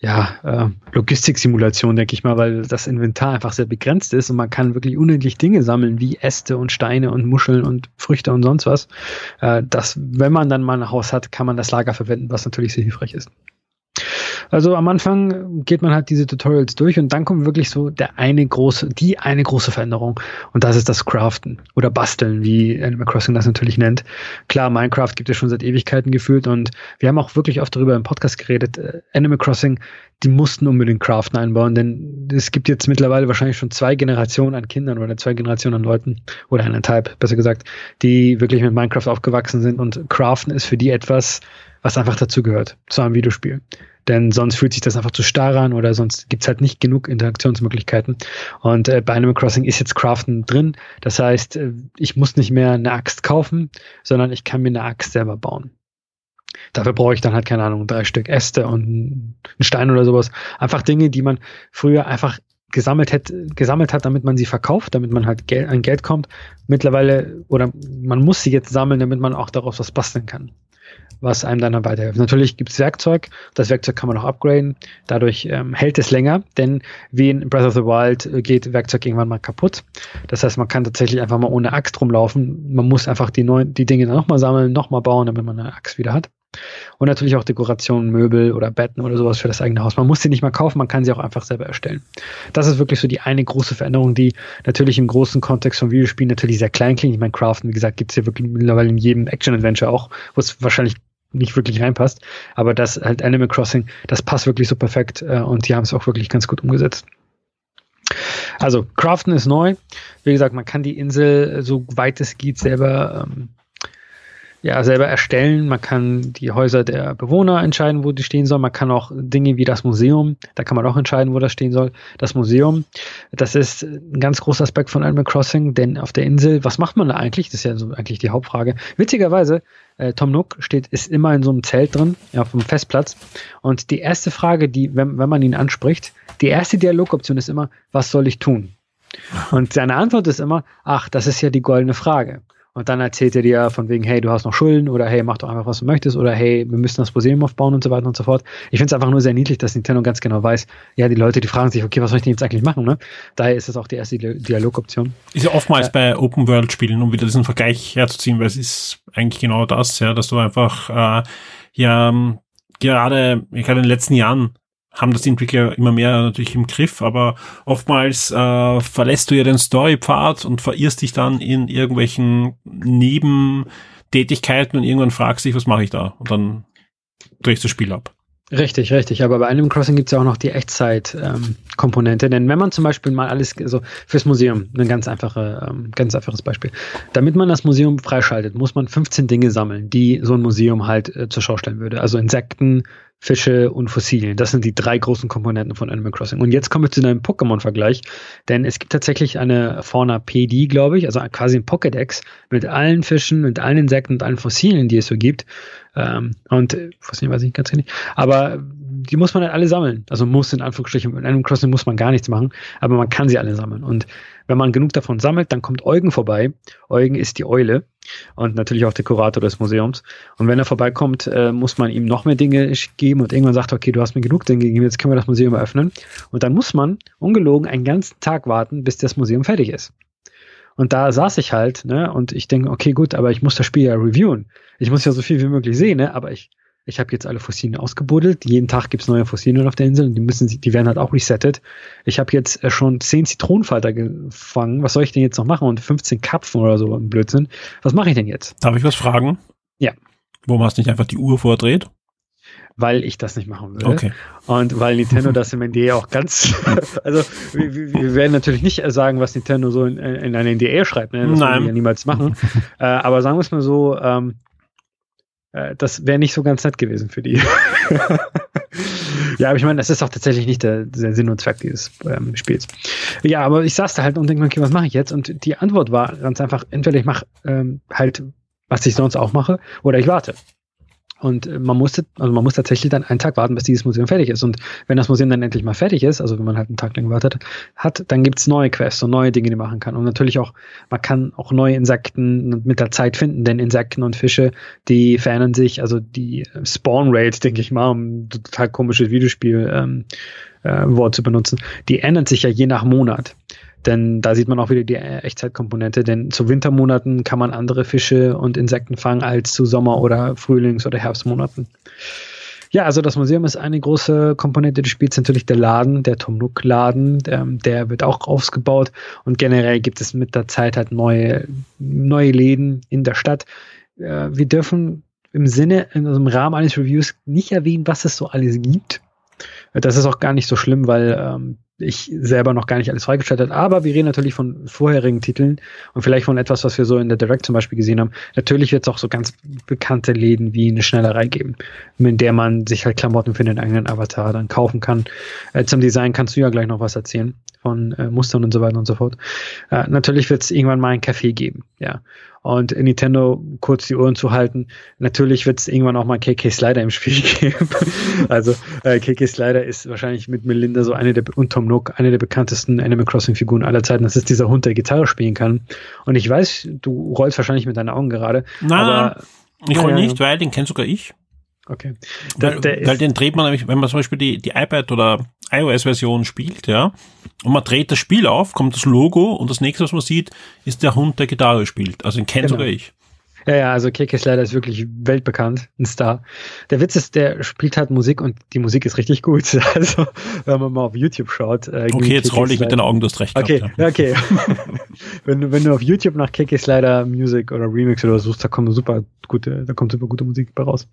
ja, äh, Logistiksimulation, denke ich mal, weil das Inventar einfach sehr begrenzt ist und man kann wirklich unendlich Dinge sammeln, wie Äste und Steine und Muscheln und Früchte und sonst was. Äh, das, wenn man dann mal ein Haus hat, kann man das Lager verwenden, was natürlich sehr hilfreich ist. Also am Anfang geht man halt diese Tutorials durch und dann kommt wirklich so der eine große, die eine große Veränderung und das ist das Craften oder Basteln, wie Animal Crossing das natürlich nennt. Klar, Minecraft gibt es schon seit Ewigkeiten gefühlt und wir haben auch wirklich oft darüber im Podcast geredet. Äh, Animal Crossing, die mussten unbedingt Craften einbauen, denn es gibt jetzt mittlerweile wahrscheinlich schon zwei Generationen an Kindern oder zwei Generationen an Leuten oder eineinhalb, besser gesagt, die wirklich mit Minecraft aufgewachsen sind und Craften ist für die etwas, was einfach dazu gehört zu einem Videospiel. Denn sonst fühlt sich das einfach zu starr an oder sonst gibt's halt nicht genug Interaktionsmöglichkeiten. Und äh, bei Animal Crossing ist jetzt Craften drin. Das heißt, äh, ich muss nicht mehr eine Axt kaufen, sondern ich kann mir eine Axt selber bauen. Dafür brauche ich dann halt, keine Ahnung, drei Stück Äste und einen Stein oder sowas. Einfach Dinge, die man früher einfach gesammelt hat, gesammelt hat, damit man sie verkauft, damit man halt Geld, an Geld kommt. Mittlerweile, oder man muss sie jetzt sammeln, damit man auch daraus was basteln kann was einem dann weiterhilft. Natürlich gibt es Werkzeug, das Werkzeug kann man auch upgraden, dadurch ähm, hält es länger, denn wie in Breath of the Wild äh, geht Werkzeug irgendwann mal kaputt. Das heißt, man kann tatsächlich einfach mal ohne Axt rumlaufen. Man muss einfach die, neuen, die Dinge dann nochmal sammeln, nochmal bauen, damit man eine Axt wieder hat. Und natürlich auch Dekorationen, Möbel oder Betten oder sowas für das eigene Haus. Man muss sie nicht mal kaufen, man kann sie auch einfach selber erstellen. Das ist wirklich so die eine große Veränderung, die natürlich im großen Kontext von Videospielen natürlich sehr klein klingt. Ich meine, Craften, wie gesagt, gibt es ja wirklich mittlerweile in jedem Action-Adventure auch, wo es wahrscheinlich nicht wirklich reinpasst. Aber das halt Animal Crossing, das passt wirklich so perfekt äh, und die haben es auch wirklich ganz gut umgesetzt. Also, Craften ist neu. Wie gesagt, man kann die Insel, so weit es geht, selber ähm, ja, selber erstellen. Man kann die Häuser der Bewohner entscheiden, wo die stehen sollen. Man kann auch Dinge wie das Museum, da kann man auch entscheiden, wo das stehen soll. Das Museum, das ist ein ganz großer Aspekt von Animal Crossing, denn auf der Insel, was macht man da eigentlich? Das ist ja so eigentlich die Hauptfrage. Witzigerweise, äh, Tom Nook steht, ist immer in so einem Zelt drin, auf dem Festplatz. Und die erste Frage, die, wenn, wenn man ihn anspricht, die erste Dialogoption ist immer, was soll ich tun? Und seine Antwort ist immer, ach, das ist ja die goldene Frage. Und dann erzählt er dir von wegen, hey, du hast noch Schulden oder hey, mach doch einfach, was du möchtest oder hey, wir müssen das Museum aufbauen und so weiter und so fort. Ich finde es einfach nur sehr niedlich, dass Nintendo ganz genau weiß, ja, die Leute, die fragen sich, okay, was soll ich denn jetzt eigentlich machen? Ne? Daher ist das auch die erste Dialogoption. Ist ja oftmals ja. bei Open-World-Spielen, um wieder diesen Vergleich herzuziehen, weil es ist eigentlich genau das, ja, dass du einfach äh, ja gerade, gerade in den letzten Jahren haben das die Entwickler immer mehr natürlich im Griff, aber oftmals äh, verlässt du ja den Storypfad und verirrst dich dann in irgendwelchen Nebentätigkeiten und irgendwann fragst dich, was mache ich da? Und dann drehst du das Spiel ab. Richtig, richtig. Aber bei Animal Crossing gibt es ja auch noch die Echtzeit-Komponente. Ähm, Denn wenn man zum Beispiel mal alles, also fürs Museum, ein ganz, einfache, ähm, ganz einfaches Beispiel. Damit man das Museum freischaltet, muss man 15 Dinge sammeln, die so ein Museum halt äh, zur Schau stellen würde. Also Insekten, Fische und Fossilien. Das sind die drei großen Komponenten von Animal Crossing. Und jetzt kommen wir zu einem Pokémon-Vergleich, denn es gibt tatsächlich eine Fauna PD, glaube ich, also quasi ein Pokédex mit allen Fischen, mit allen Insekten und allen Fossilien, die es so gibt. Ähm, und äh, Fossilien weiß ich ganz nicht. Aber die muss man halt alle sammeln. Also muss in Anführungsstrichen, in Animal Crossing muss man gar nichts machen, aber man kann sie alle sammeln. Und wenn man genug davon sammelt, dann kommt Eugen vorbei. Eugen ist die Eule und natürlich auch der Kurator des Museums. Und wenn er vorbeikommt, äh, muss man ihm noch mehr Dinge geben und irgendwann sagt, okay, du hast mir genug Dinge gegeben, jetzt können wir das Museum eröffnen. Und dann muss man ungelogen einen ganzen Tag warten, bis das Museum fertig ist. Und da saß ich halt, ne, und ich denke, okay, gut, aber ich muss das Spiel ja reviewen. Ich muss ja so viel wie möglich sehen, ne, aber ich ich habe jetzt alle Fossilien ausgebuddelt. Jeden Tag gibt's neue Fossilien auf der Insel und die müssen, die werden halt auch resettet. Ich habe jetzt äh, schon zehn Zitronenfalter gefangen. Was soll ich denn jetzt noch machen? Und 15 Kapfen oder so im Blödsinn. Was mache ich denn jetzt? Darf ich was fragen? Ja. Warum hast du nicht einfach die Uhr vordreht? weil ich das nicht machen will. Okay. Und weil Nintendo das im NDA auch ganz, <laughs> also wir, wir, werden natürlich nicht sagen, was Nintendo so in, in einer NDA schreibt, ne? das Nein. wir ja niemals machen. <laughs> äh, aber sagen wir es mal so, ähm, äh, das wäre nicht so ganz nett gewesen für die. <laughs> ja, aber ich meine, das ist auch tatsächlich nicht der, der Sinn und Zweck dieses ähm, Spiels. Ja, aber ich saß da halt und denke mir, okay, was mache ich jetzt? Und die Antwort war ganz einfach, entweder ich mache ähm, halt, was ich sonst auch mache, oder ich warte. Und äh, man musste, also man muss tatsächlich dann einen Tag warten, bis dieses Museum fertig ist. Und wenn das Museum dann endlich mal fertig ist, also wenn man halt einen Tag lang gewartet hat, dann gibt's neue Quests und neue Dinge, die man machen kann. Und natürlich auch, man kann auch neue Insekten mit der Zeit finden, denn Insekten und Fische, die verändern sich, also die Spawn Rate, denke ich mal, um total komisches Videospiel ähm, äh, Wort zu benutzen, die ändert sich ja je nach Monat. Denn da sieht man auch wieder die Echtzeitkomponente, denn zu Wintermonaten kann man andere Fische und Insekten fangen als zu Sommer- oder Frühlings- oder Herbstmonaten. Ja, also das Museum ist eine große Komponente des Spiels, natürlich der Laden, der Tom Nook Laden, der, der, wird auch ausgebaut und generell gibt es mit der Zeit halt neue, neue Läden in der Stadt. Äh, wir dürfen im Sinne, also im Rahmen eines Reviews nicht erwähnen, was es so alles gibt. Das ist auch gar nicht so schlimm, weil ähm, ich selber noch gar nicht alles freigeschaltet. Aber wir reden natürlich von vorherigen Titeln und vielleicht von etwas, was wir so in der Direct zum Beispiel gesehen haben. Natürlich wird es auch so ganz bekannte Läden wie eine Schnellerei geben, in der man sich halt Klamotten für den eigenen Avatar dann kaufen kann. Äh, zum Design kannst du ja gleich noch was erzählen von äh, Mustern und so weiter und so fort. Äh, natürlich wird es irgendwann mal ein Café geben, ja. Und Nintendo kurz die Ohren zu halten. Natürlich wird es irgendwann auch mal KK Slider im Spiel <laughs> geben. also äh, KK Slider ist wahrscheinlich mit Melinda so eine der und Tom Nook eine der bekanntesten Animal Crossing Figuren aller Zeiten. Das ist dieser Hund, der Gitarre spielen kann. Und ich weiß, du rollst wahrscheinlich mit deinen Augen gerade. Na, aber ich roll ja, nicht, weil den kenn sogar ich. Okay. Weil, weil den dreht man nämlich, wenn man zum Beispiel die, die iPad oder iOS-Version spielt, ja, und man dreht das Spiel auf, kommt das Logo und das nächste, was man sieht, ist der Hund, der Gitarre spielt. Also den kennt genau. sogar ich. Ja, ja, also Keke Slider ist wirklich weltbekannt, ein Star. Der Witz ist, der spielt halt Musik und die Musik ist richtig gut. <laughs> Also, wenn man mal auf YouTube schaut. Äh, okay, jetzt rolle ich mit den Augen, du hast recht. Okay, gehabt, ja. <laughs> okay. wenn, du, wenn du auf YouTube nach Keke Slider Music oder Remix oder so suchst, da kommt super gute, da kommt super gute Musik bei raus.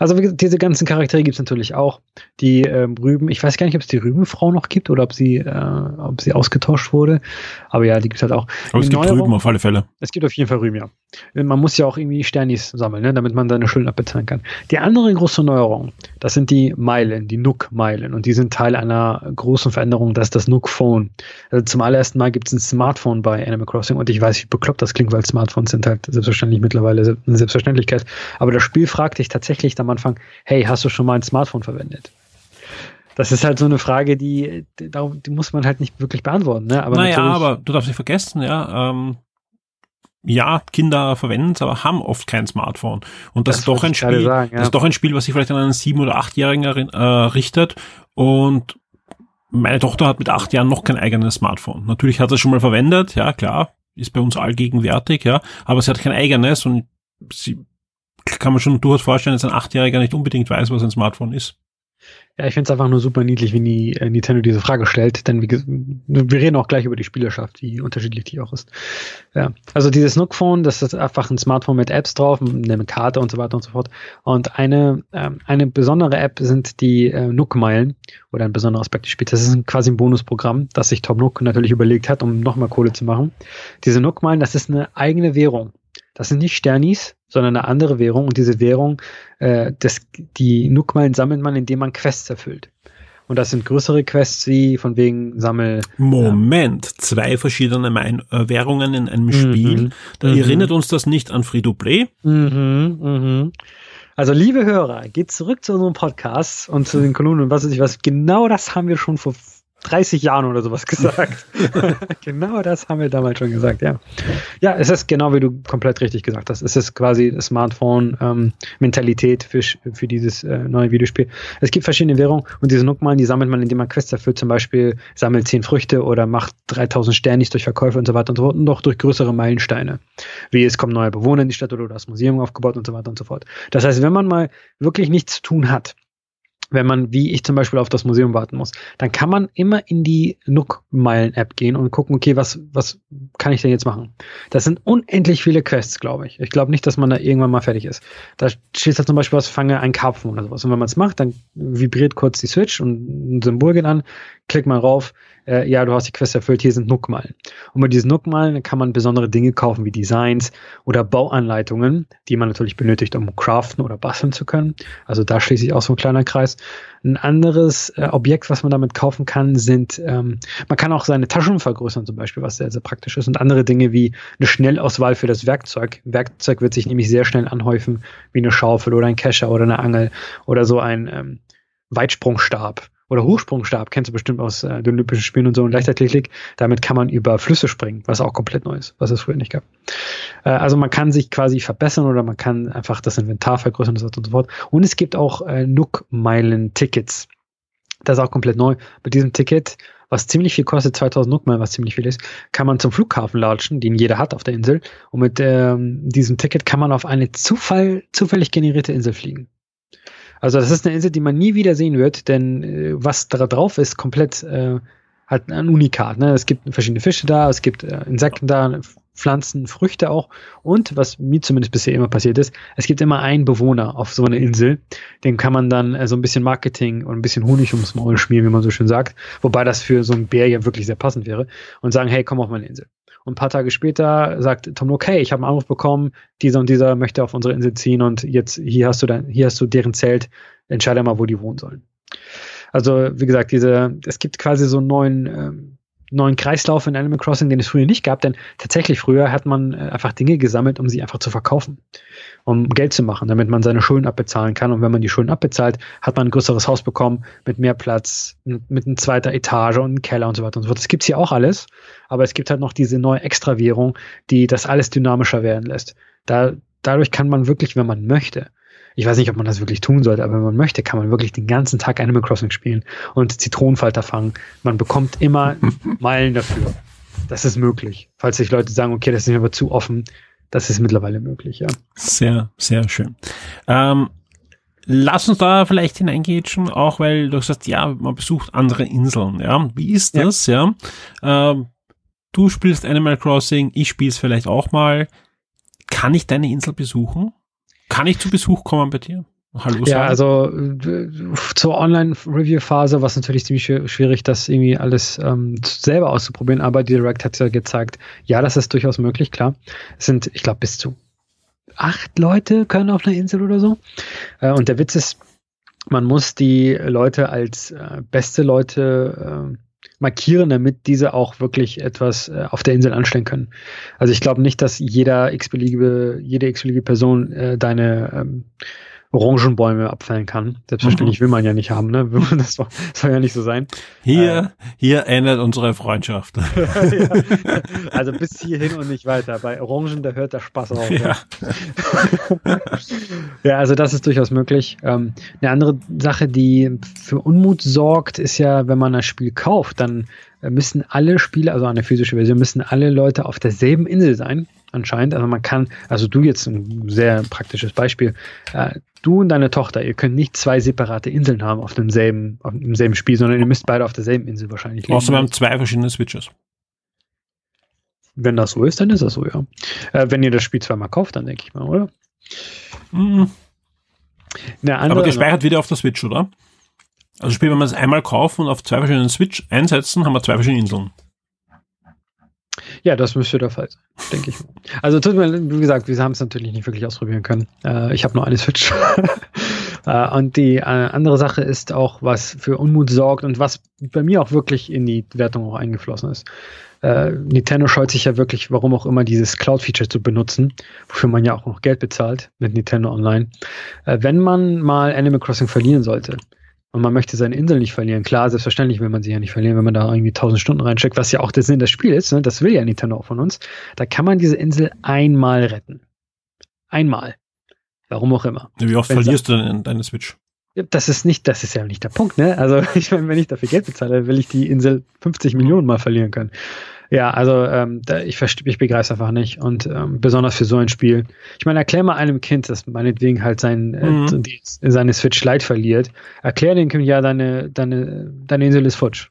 Also diese ganzen Charaktere gibt es natürlich auch. Die äh, Rüben, ich weiß gar nicht, ob es die Rübenfrau noch gibt oder ob sie, äh, ob sie ausgetauscht wurde. Aber ja, die gibt es halt auch. Aber es gibt Neuerung, Rüben auf alle Fälle. Es gibt auf jeden Fall Rüben, ja. Man muss ja auch irgendwie Sternis sammeln, ne, damit man seine Schulden abbezahlen kann. Die andere große Neuerung, das sind die Meilen, die Nook-Meilen. Und die sind Teil einer großen Veränderung, das ist das Nook-Phone. Also zum allerersten Mal gibt es ein Smartphone bei Animal Crossing und ich weiß, wie bekloppt das klingt, weil Smartphones sind halt selbstverständlich mittlerweile eine Selbstverständlichkeit. Aber das Spiel fragt dich tatsächlich am Anfang, hey, hast du schon mal ein Smartphone verwendet? Das ist halt so eine Frage, die, die muss man halt nicht wirklich beantworten. Ne? Aber naja, aber du darfst nicht vergessen, ja, ähm, ja, Kinder verwenden es, aber haben oft kein Smartphone. Und das, das ist doch ein Spiel, sagen, ja. das ist doch ein Spiel, was sich vielleicht an einen sieben- oder achtjährigen äh, richtet. Und meine Tochter hat mit acht Jahren noch kein eigenes Smartphone. Natürlich hat sie es schon mal verwendet, ja, klar, ist bei uns allgegenwärtig, ja, aber sie hat kein eigenes und sie kann man schon durchaus vorstellen, dass ein Achtjähriger nicht unbedingt weiß, was ein Smartphone ist. Ja, ich finde es einfach nur super niedlich, wie die, äh, Nintendo diese Frage stellt, denn wir, wir reden auch gleich über die Spielerschaft, wie unterschiedlich die auch ist. Ja, also dieses Nook-Phone, das ist einfach ein Smartphone mit Apps drauf, eine Karte und so weiter und so fort. Und eine, ähm, eine besondere App sind die äh, Nook-Meilen oder ein besonderer Aspekt des Spiels. Das ist quasi ein Bonusprogramm, das sich Tom Nook natürlich überlegt hat, um nochmal Kohle zu machen. Diese Nook-Meilen, das ist eine eigene Währung. Das sind nicht Sternis, sondern eine andere Währung. Und diese Währung, äh, das, die Nookmeilen sammelt man, indem man Quests erfüllt. Und das sind größere Quests wie von wegen Sammel. Moment, ähm, zwei verschiedene Mein äh, Währungen in einem Spiel. Mhm, da mhm. erinnert uns das nicht an Free Play? Mhm. Also, liebe Hörer, geht zurück zu unserem Podcast und zu den Kolumnen und was weiß ich was. Genau das haben wir schon vor 30 Jahren oder sowas gesagt. <laughs> <laughs> genau das haben wir damals schon gesagt, ja. Ja, es ist genau wie du komplett richtig gesagt hast. Es ist quasi Smartphone-Mentalität ähm, für, für dieses äh, neue Videospiel. Es gibt verschiedene Währungen und diese Nookmalen, die sammelt man, indem man Quests erfüllt, zum Beispiel sammelt 10 Früchte oder macht 3000 Sternis durch Verkäufe und so weiter und so fort und auch durch größere Meilensteine. Wie es kommen neue Bewohner in die Stadt oder das Museum aufgebaut und so weiter und so fort. Das heißt, wenn man mal wirklich nichts zu tun hat, wenn man, wie ich zum Beispiel, auf das Museum warten muss, dann kann man immer in die Nook-Meilen-App gehen und gucken, okay, was, was kann ich denn jetzt machen? Das sind unendlich viele Quests, glaube ich. Ich glaube nicht, dass man da irgendwann mal fertig ist. Da steht halt zum Beispiel was, fange ein Karpfen oder sowas. Und wenn man es macht, dann vibriert kurz die Switch und ein Symbol geht an, klick mal rauf, äh, ja, du hast die Quest erfüllt, hier sind Nookmalen. Und mit diesen Nookmalen kann man besondere Dinge kaufen, wie Designs oder Bauanleitungen, die man natürlich benötigt, um craften oder basteln zu können. Also da schließe ich auch so ein kleiner Kreis. Ein anderes äh, Objekt, was man damit kaufen kann, sind, ähm, man kann auch seine Taschen vergrößern zum Beispiel, was sehr, sehr praktisch ist. Und andere Dinge wie eine Schnellauswahl für das Werkzeug. Werkzeug wird sich nämlich sehr schnell anhäufen, wie eine Schaufel oder ein Kescher oder eine Angel oder so ein ähm, Weitsprungstab oder Hochsprungstab, kennst du bestimmt aus äh, den Olympischen Spielen und so und Leichtathletik. Damit kann man über Flüsse springen, was auch komplett neu ist, was es früher nicht gab. Äh, also man kann sich quasi verbessern oder man kann einfach das Inventar vergrößern und so, und so fort. Und es gibt auch äh, Nook-Meilen-Tickets. Das ist auch komplett neu. Mit diesem Ticket was ziemlich viel kostet, 2000 Nookmeilen, was ziemlich viel ist, kann man zum Flughafen latschen, den jeder hat auf der Insel. Und mit ähm, diesem Ticket kann man auf eine Zufall, zufällig generierte Insel fliegen. Also das ist eine Insel, die man nie wieder sehen wird, denn äh, was da drauf ist, komplett äh, halt ein Unikat. Ne? Es gibt verschiedene Fische da, es gibt äh, Insekten da, Pflanzen, Früchte auch. Und was mir zumindest bisher immer passiert ist, es gibt immer einen Bewohner auf so einer Insel. Den kann man dann äh, so ein bisschen Marketing und ein bisschen Honig ums Maul schmieren, wie man so schön sagt. Wobei das für so einen Bär ja wirklich sehr passend wäre. Und sagen, hey, komm auf meine Insel. Und ein paar Tage später sagt Tom okay, ich habe einen Anruf bekommen, dieser und dieser möchte auf unsere Insel ziehen und jetzt hier hast du dein, hier hast du deren Zelt, entscheide mal, wo die wohnen sollen. Also, wie gesagt, diese, es gibt quasi so einen neuen, ähm, neuen Kreislauf in Animal Crossing, den es früher nicht gab, denn tatsächlich früher hat man äh, einfach Dinge gesammelt, um sie einfach zu verkaufen, um Geld zu machen, damit man seine Schulden abbezahlen kann. Und wenn man die Schulden abbezahlt, hat man ein größeres Haus bekommen mit mehr Platz, mit, mit einer zweiter Etage und einem Keller und so weiter und so fort. Das gibt's hier auch alles, aber es gibt halt noch diese neue Extrawährung, die das alles dynamischer werden lässt. Da, dadurch kann man wirklich, wenn man möchte, ich weiß nicht, ob man das wirklich tun sollte, aber wenn man möchte, kann man wirklich den ganzen Tag Animal Crossing spielen und Zitronenfalter fangen. Man bekommt immer <laughs> Meilen dafür. Das ist möglich. Falls sich Leute sagen, okay, das ist mir aber zu offen, das ist mittlerweile möglich, ja. Sehr, sehr schön. Ähm, lass uns da vielleicht hineingehen, auch weil du sagst, ja, man besucht andere Inseln, ja. Wie ist das, ja? ja? Ähm, du spielst Animal Crossing, ich spiele es vielleicht auch mal. Kann ich deine Insel besuchen? Kann ich zu Besuch kommen bei dir? Hallo ja, also zur Online-Review-Phase war es natürlich ziemlich schwierig, das irgendwie alles ähm, selber auszuprobieren, aber Direct hat ja gezeigt, ja, das ist durchaus möglich, klar. Es sind, ich glaube, bis zu acht Leute können auf einer Insel oder so. Äh, und der Witz ist, man muss die Leute als äh, beste Leute äh, markieren, damit diese auch wirklich etwas äh, auf der Insel anstellen können. Also ich glaube nicht, dass jeder x-beliebige, jede x-beliebige Person äh, deine ähm, Orangenbäume abfällen kann. Selbstverständlich will man ja nicht haben, ne? <laughs> Das soll, soll ja nicht so sein. Hier, äh, hier endet unsere Freundschaft. <laughs> <laughs> ja, also bis hierhin und nicht weiter. Bei Orangen, da hört der Spaß auf. Ja, ja also das ist durchaus möglich. Ähm, eine andere Sache, die für Unmut sorgt, ist ja, wenn man das Spiel kauft, dann müssen alle Spiele, also eine physische Version, müssen alle Leute auf derselben Insel sein anscheinend. Also man kann, also du jetzt ein sehr praktisches Beispiel, äh, du und deine Tochter, ihr könnt nicht zwei separate Inseln haben auf demselben, auf demselben Spiel, sondern ihr müsst beide auf derselben Insel wahrscheinlich leben. Außer wir haben zwei verschiedene Switches. Wenn das so ist, dann ist das so, ja. Äh, wenn ihr das Spiel zweimal kauft, dann denke ich mal, oder? Mhm. Aber gespeichert wieder auf der Switch, oder? Also Spiel, wenn wir es einmal kaufen und auf zwei verschiedenen Switch einsetzen, haben wir zwei verschiedene Inseln. Ja, das müsste der Fall sein, denke ich. Also tut mir, wie gesagt, wir haben es natürlich nicht wirklich ausprobieren können. Äh, ich habe nur eine Switch. <laughs> äh, und die äh, andere Sache ist auch, was für Unmut sorgt und was bei mir auch wirklich in die Wertung auch eingeflossen ist. Äh, Nintendo scheut sich ja wirklich, warum auch immer, dieses Cloud-Feature zu benutzen, wofür man ja auch noch Geld bezahlt mit Nintendo Online. Äh, wenn man mal Animal Crossing verlieren sollte, und man möchte seine Insel nicht verlieren. Klar, selbstverständlich will man sie ja nicht verlieren, wenn man da irgendwie tausend Stunden reinsteckt, was ja auch der Sinn des Spiels ist. Ne? Das will ja Nintendo auch von uns. Da kann man diese Insel einmal retten. Einmal. Warum auch immer. Wie oft wenn verlierst du denn deine Switch? Das ist nicht, das ist ja nicht der Punkt, ne? Also <laughs> ich meine, wenn ich dafür Geld bezahle, will ich die Insel 50 Millionen mal verlieren können. Ja, also ähm, da, ich, ich begreife es einfach nicht. Und ähm, besonders für so ein Spiel. Ich meine, erklär mal einem Kind, das meinetwegen halt sein, äh, mhm. äh, seine Switch Lite verliert. Erklär dem Kind, ja, deine, deine, deine Insel ist futsch.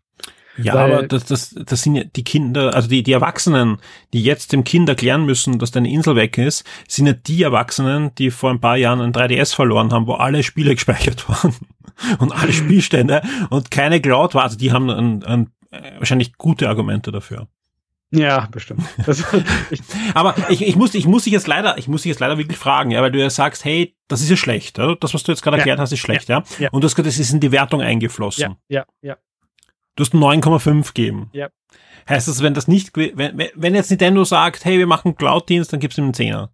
Ja, Weil, aber das, das, das sind ja die Kinder, also die, die Erwachsenen, die jetzt dem Kind erklären müssen, dass deine Insel weg ist, sind ja die Erwachsenen, die vor ein paar Jahren ein 3DS verloren haben, wo alle Spiele <laughs> gespeichert waren und alle <laughs> Spielstände und keine Cloud war. Also die haben ein, ein, wahrscheinlich gute Argumente dafür. Ja, bestimmt. <laughs> Aber ich, ich muss, ich muss dich jetzt leider, ich muss dich jetzt leider wirklich fragen, ja, weil du ja sagst, hey, das ist ja schlecht, oder? Das, was du jetzt gerade ja. erklärt hast, ist schlecht, ja. ja? ja. Und du hast gesagt, das ist in die Wertung eingeflossen. Ja, ja, ja. Du hast 9,5 gegeben. Ja. Heißt das, wenn das nicht, wenn, wenn jetzt Nintendo sagt, hey, wir machen Cloud-Dienst, dann gibt's ihm einen Zehner?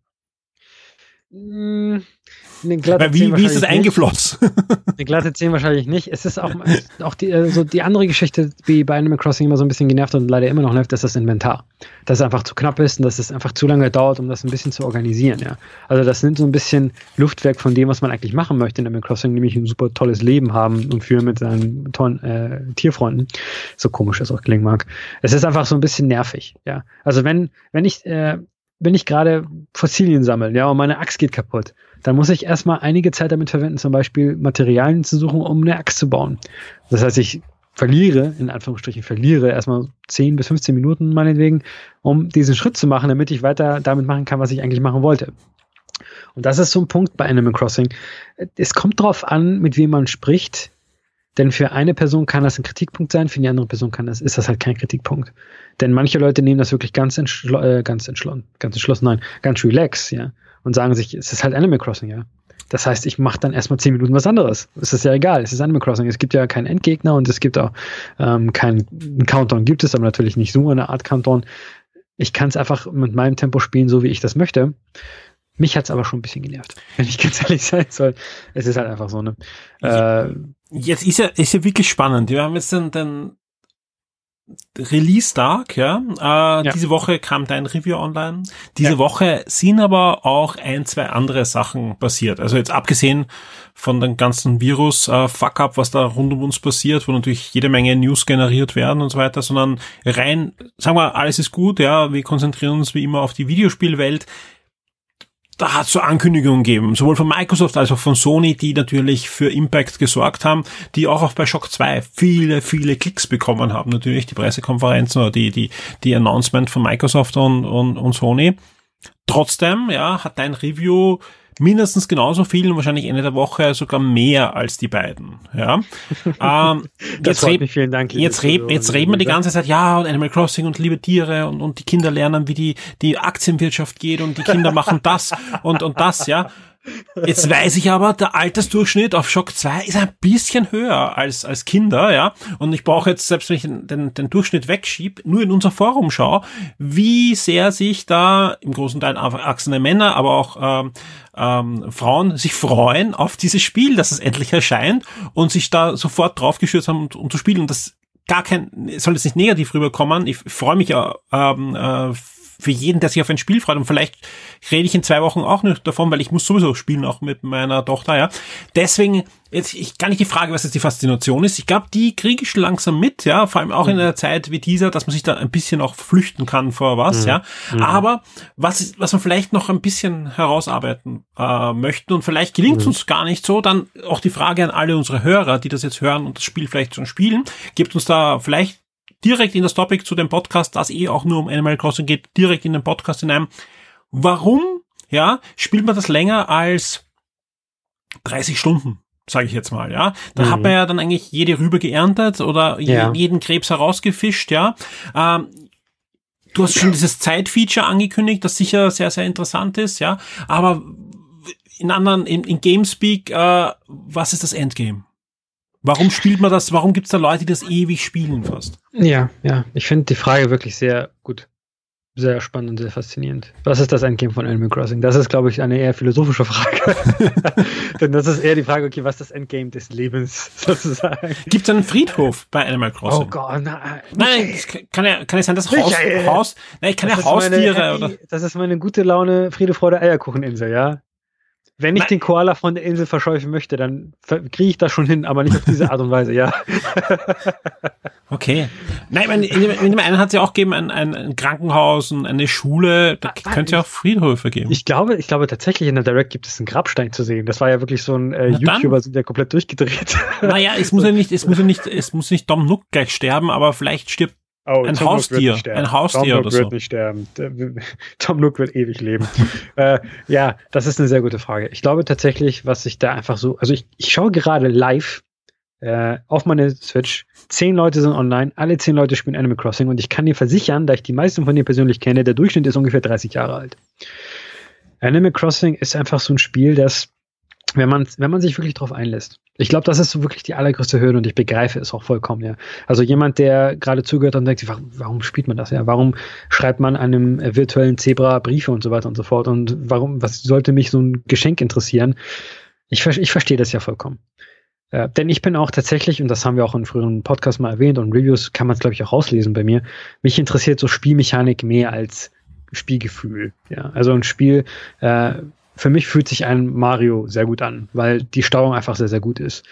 Mm, Weil wie, wie ist es eingeflossen? <laughs> Eine glatte 10 wahrscheinlich nicht. Es ist auch, auch die, also die andere Geschichte, die bei Animal Crossing immer so ein bisschen genervt und leider immer noch nervt, ist das Inventar. Dass es einfach zu knapp ist und dass es einfach zu lange dauert, um das ein bisschen zu organisieren, ja. Also das nimmt so ein bisschen Luftwerk von dem, was man eigentlich machen möchte in Animal Crossing, nämlich ein super tolles Leben haben und führen mit seinen tollen äh, Tierfreunden. So komisch das auch klingen mag. Es ist einfach so ein bisschen nervig, ja. Also wenn, wenn ich, äh, wenn ich gerade Fossilien sammle, ja, und meine Axt geht kaputt, dann muss ich erstmal einige Zeit damit verwenden, zum Beispiel Materialien zu suchen, um eine Axt zu bauen. Das heißt, ich verliere, in Anführungsstrichen verliere, erstmal 10 bis 15 Minuten meinetwegen, um diesen Schritt zu machen, damit ich weiter damit machen kann, was ich eigentlich machen wollte. Und das ist so ein Punkt bei Animal Crossing. Es kommt darauf an, mit wem man spricht, denn für eine Person kann das ein Kritikpunkt sein, für die andere Person kann das, ist das halt kein Kritikpunkt. Denn manche Leute nehmen das wirklich ganz, entschlo äh, ganz entschlossen, ganz entschlossen, nein, ganz relax, ja, und sagen sich, es ist halt Animal Crossing, ja. Das heißt, ich mache dann erstmal zehn Minuten was anderes. Es ist ja egal, es ist Animal Crossing. Es gibt ja keinen Endgegner und es gibt auch ähm, keinen Countdown, gibt es aber natürlich nicht so eine Art Countdown. Ich kann es einfach mit meinem Tempo spielen, so wie ich das möchte. Mich hat's aber schon ein bisschen genervt, <laughs> wenn ich ganz ehrlich sein soll. Es ist halt einfach so, ne? Äh, jetzt ist ja, ist ja wirklich spannend. Wir haben jetzt den, den Release-Tag, ja. Äh, ja. Diese Woche kam dein Review online. Diese ja. Woche sind aber auch ein, zwei andere Sachen passiert. Also jetzt abgesehen von dem ganzen Virus-Fuck-up, äh, was da rund um uns passiert, wo natürlich jede Menge News generiert werden und so weiter, sondern rein, sagen wir, alles ist gut, ja, wir konzentrieren uns wie immer auf die Videospielwelt da hat es so Ankündigungen gegeben, sowohl von Microsoft als auch von Sony, die natürlich für Impact gesorgt haben, die auch, auch bei Shock 2 viele, viele Klicks bekommen haben. Natürlich die Pressekonferenzen oder die, die, die Announcement von Microsoft und, und, und Sony. Trotzdem, ja, hat dein Review mindestens genauso viel und wahrscheinlich Ende der Woche sogar mehr als die beiden. Ja. <laughs> ähm, jetzt red, vielen Dank. Jetzt, red, jetzt reden wir die ganze Zeit, ja, und Animal Crossing und liebe Tiere und, und die Kinder lernen, wie die, die Aktienwirtschaft geht und die Kinder machen das und, und das, ja. Jetzt weiß ich aber, der Altersdurchschnitt auf Shock 2 ist ein bisschen höher als, als Kinder, ja. Und ich brauche jetzt, selbst wenn ich den, den Durchschnitt wegschiebe, nur in unser Forum schaue, wie sehr sich da im großen Teil erwachsene Männer, aber auch ähm, ähm, Frauen sich freuen auf dieses Spiel, dass es endlich erscheint und sich da sofort draufgestürzt haben, um, um zu spielen. Und das gar kein, soll jetzt nicht negativ rüberkommen. Ich freue mich ja ähm, äh, für jeden, der sich auf ein Spiel freut. Und vielleicht rede ich in zwei Wochen auch nicht davon, weil ich muss sowieso spielen, auch mit meiner Tochter, ja. Deswegen, jetzt, ich kann nicht die Frage, was jetzt die Faszination ist. Ich glaube, die kriege ich schon langsam mit, ja. Vor allem auch mhm. in einer Zeit wie dieser, dass man sich da ein bisschen auch flüchten kann vor was, mhm. ja. Mhm. Aber was, was man vielleicht noch ein bisschen herausarbeiten äh, möchten und vielleicht gelingt es mhm. uns gar nicht so, dann auch die Frage an alle unsere Hörer, die das jetzt hören und das Spiel vielleicht schon spielen, gibt uns da vielleicht direkt in das Topic zu dem Podcast, das eh auch nur um Animal Crossing geht, direkt in den Podcast hinein. Warum, ja, spielt man das länger als 30 Stunden? sage ich jetzt mal, ja. Da mhm. hat man ja dann eigentlich jede Rübe geerntet oder ja. jeden Krebs herausgefischt, ja. Ähm, du hast schon dieses Zeitfeature angekündigt, das sicher sehr, sehr interessant ist, ja. Aber in anderen, in, in Gamespeak, äh, was ist das Endgame? Warum spielt man das? Warum gibt es da Leute, die das ewig spielen fast? Ja, ja. Ich finde die Frage wirklich sehr gut. Sehr spannend und sehr faszinierend. Was ist das Endgame von Animal Crossing? Das ist, glaube ich, eine eher philosophische Frage. <laughs> Denn das ist eher die Frage, okay, was ist das Endgame des Lebens <laughs> sozusagen? Gibt es einen Friedhof bei Animal Crossing? Oh Gott, nein. Nein, kann ja, kann ja sein, dass Haus, Haus, nein, kann das ja Haustiere meine, oder. Das ist meine gute Laune Friede, Freude, Eierkucheninsel, ja? Wenn ich Nein. den Koala von der Insel verscheuchen möchte, dann kriege ich das schon hin, aber nicht auf diese Art und Weise, ja. <laughs> okay. Nein, in, in, einen hat es ja auch gegeben, ein, ein, Krankenhaus und eine Schule, da ah, könnte ja auch Friedhöfe geben. Ich glaube, ich glaube tatsächlich in der Direct gibt es einen Grabstein zu sehen. Das war ja wirklich so ein äh, YouTuber, der komplett durchgedreht. Naja, es muss ja nicht, es muss ja nicht, es muss nicht Dom Nook gleich sterben, aber vielleicht stirbt Oh, ein Tom Haustier, ein Haustier Tom oder so. wird nicht sterben. <laughs> Tom Nook wird ewig leben. <laughs> äh, ja, das ist eine sehr gute Frage. Ich glaube tatsächlich, was ich da einfach so, also ich, ich schaue gerade live äh, auf meine Switch. Zehn Leute sind online, alle zehn Leute spielen Animal Crossing und ich kann dir versichern, da ich die meisten von denen persönlich kenne, der Durchschnitt ist ungefähr 30 Jahre alt. Animal Crossing ist einfach so ein Spiel, das wenn man, wenn man sich wirklich darauf einlässt. Ich glaube, das ist so wirklich die allergrößte Hürde und ich begreife es auch vollkommen, ja. Also jemand, der gerade zugehört und denkt sich, warum, spielt man das, ja? Warum schreibt man einem virtuellen Zebra Briefe und so weiter und so fort? Und warum, was sollte mich so ein Geschenk interessieren? Ich, ich verstehe das ja vollkommen. Äh, denn ich bin auch tatsächlich, und das haben wir auch in früheren Podcasts mal erwähnt und Reviews kann man es, glaube ich, auch rauslesen bei mir, mich interessiert so Spielmechanik mehr als Spielgefühl. Ja, also ein Spiel, äh, für mich fühlt sich ein Mario sehr gut an, weil die Steuerung einfach sehr, sehr gut ist.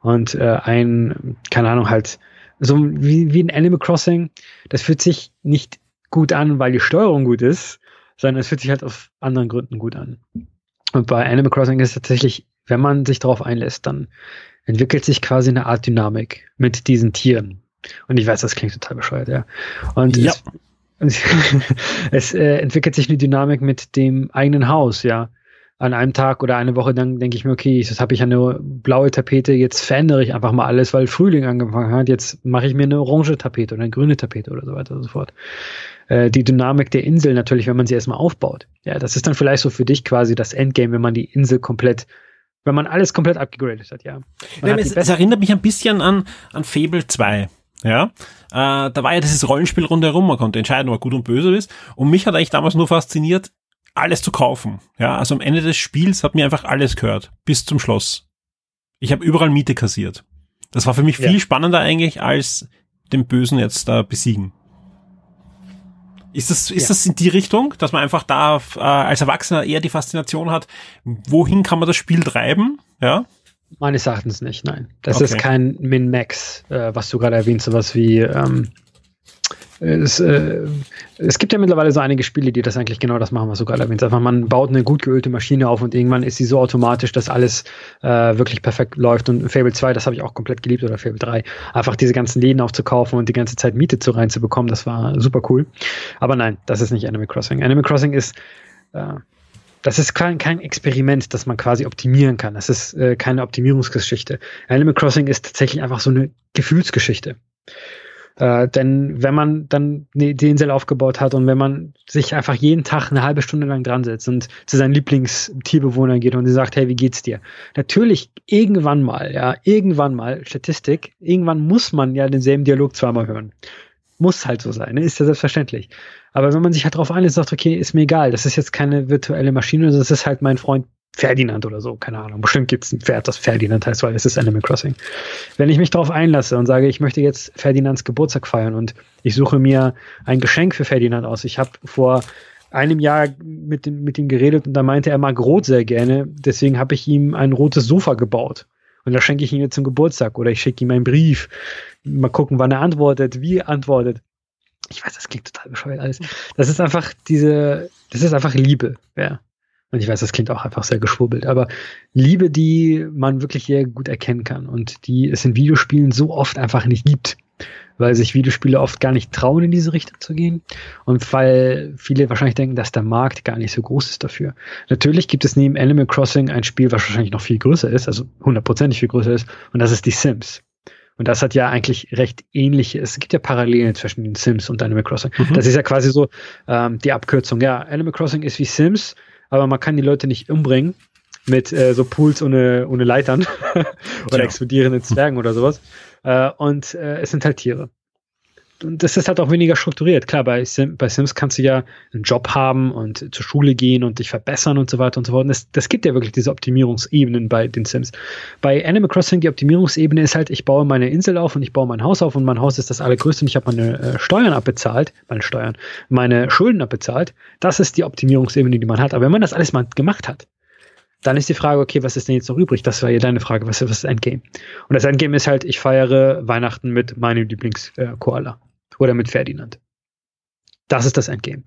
Und äh, ein, keine Ahnung, halt, so wie, wie ein Animal Crossing, das fühlt sich nicht gut an, weil die Steuerung gut ist, sondern es fühlt sich halt aus anderen Gründen gut an. Und bei Animal Crossing ist es tatsächlich, wenn man sich darauf einlässt, dann entwickelt sich quasi eine Art Dynamik mit diesen Tieren. Und ich weiß, das klingt total bescheuert, ja. Und ja. es, <laughs> es äh, entwickelt sich eine Dynamik mit dem eigenen Haus, ja an einem Tag oder eine Woche, dann denke ich mir, okay, jetzt habe ich eine blaue Tapete, jetzt verändere ich einfach mal alles, weil Frühling angefangen hat, jetzt mache ich mir eine orange Tapete oder eine grüne Tapete oder so weiter und so fort. Äh, die Dynamik der Insel natürlich, wenn man sie erstmal aufbaut. Ja, das ist dann vielleicht so für dich quasi das Endgame, wenn man die Insel komplett wenn man alles komplett abgegradet hat, ja. ja es, es, erinnert mich ein bisschen an, an Fable 2. Ja, äh, da war ja dieses Rollenspiel rundherum, man konnte entscheiden, ob er gut und böse ist. Und mich hat eigentlich damals nur fasziniert, alles zu kaufen. Ja, also am Ende des Spiels hat mir einfach alles gehört, bis zum Schloss. Ich habe überall Miete kassiert. Das war für mich viel ja. spannender eigentlich als den Bösen jetzt da besiegen. Ist das, ist ja. das in die Richtung, dass man einfach da äh, als Erwachsener eher die Faszination hat, wohin kann man das Spiel treiben? Ja? Meines Erachtens nicht, nein. Das okay. ist kein Min-Max, äh, was du gerade erwähnt, sowas wie ähm, es, äh, es gibt ja mittlerweile so einige Spiele, die das eigentlich genau das machen, was du gerade erwähnt. Einfach man baut eine gut geölte Maschine auf und irgendwann ist sie so automatisch, dass alles äh, wirklich perfekt läuft. Und Fable 2, das habe ich auch komplett geliebt, oder Fable 3. Einfach diese ganzen Läden aufzukaufen und die ganze Zeit Miete zu reinzubekommen, das war super cool. Aber nein, das ist nicht Animal Crossing. Animal Crossing ist äh, das ist kein, kein Experiment, das man quasi optimieren kann. Das ist äh, keine Optimierungsgeschichte. Animal Crossing ist tatsächlich einfach so eine Gefühlsgeschichte. Äh, denn wenn man dann die Insel aufgebaut hat und wenn man sich einfach jeden Tag eine halbe Stunde lang dran setzt und zu seinen Lieblingstierbewohnern geht und sie sagt, hey, wie geht's dir? Natürlich, irgendwann mal, ja, irgendwann mal, Statistik, irgendwann muss man ja denselben Dialog zweimal hören. Muss halt so sein, ne? ist ja selbstverständlich. Aber wenn man sich halt darauf einlässt, sagt, okay, ist mir egal, das ist jetzt keine virtuelle Maschine, das ist halt mein Freund Ferdinand oder so, keine Ahnung. Bestimmt gibt es ein Pferd, das Ferdinand heißt, weil es ist Animal Crossing. Wenn ich mich darauf einlasse und sage, ich möchte jetzt Ferdinands Geburtstag feiern und ich suche mir ein Geschenk für Ferdinand aus. Ich habe vor einem Jahr mit, dem, mit ihm geredet und da meinte er mag rot sehr gerne. Deswegen habe ich ihm ein rotes Sofa gebaut. Und da schenke ich ihm jetzt zum Geburtstag oder ich schicke ihm einen Brief. Mal gucken, wann er antwortet, wie er antwortet. Ich weiß, das klingt total bescheuert alles. Das ist einfach diese, das ist einfach Liebe, ja. Und ich weiß, das klingt auch einfach sehr geschwurbelt, aber Liebe, die man wirklich sehr gut erkennen kann und die es in Videospielen so oft einfach nicht gibt, weil sich Videospiele oft gar nicht trauen, in diese Richtung zu gehen und weil viele wahrscheinlich denken, dass der Markt gar nicht so groß ist dafür. Natürlich gibt es neben Animal Crossing ein Spiel, was wahrscheinlich noch viel größer ist, also hundertprozentig viel größer ist, und das ist die Sims. Und das hat ja eigentlich recht ähnliche, es gibt ja Parallelen zwischen den Sims und Animal Crossing. Mhm. Das ist ja quasi so ähm, die Abkürzung. Ja, Animal Crossing ist wie Sims, aber man kann die Leute nicht umbringen mit äh, so Pools ohne, ohne Leitern <laughs> oder ja. explodierenden Zwergen oder sowas. Äh, und äh, es sind halt Tiere das ist halt auch weniger strukturiert. Klar, bei, Sim, bei Sims kannst du ja einen Job haben und zur Schule gehen und dich verbessern und so weiter und so fort. Und das, das gibt ja wirklich diese Optimierungsebenen bei den Sims. Bei Animal Crossing, die Optimierungsebene ist halt, ich baue meine Insel auf und ich baue mein Haus auf und mein Haus ist das allergrößte und ich habe meine äh, Steuern abbezahlt, meine Steuern, meine Schulden abbezahlt. Das ist die Optimierungsebene, die man hat. Aber wenn man das alles mal gemacht hat, dann ist die Frage, okay, was ist denn jetzt noch übrig? Das war ja deine Frage, was, was ist das Endgame? Und das Endgame ist halt, ich feiere Weihnachten mit meinem Lieblings-Koala. Äh, oder mit Ferdinand. Das ist das Endgame.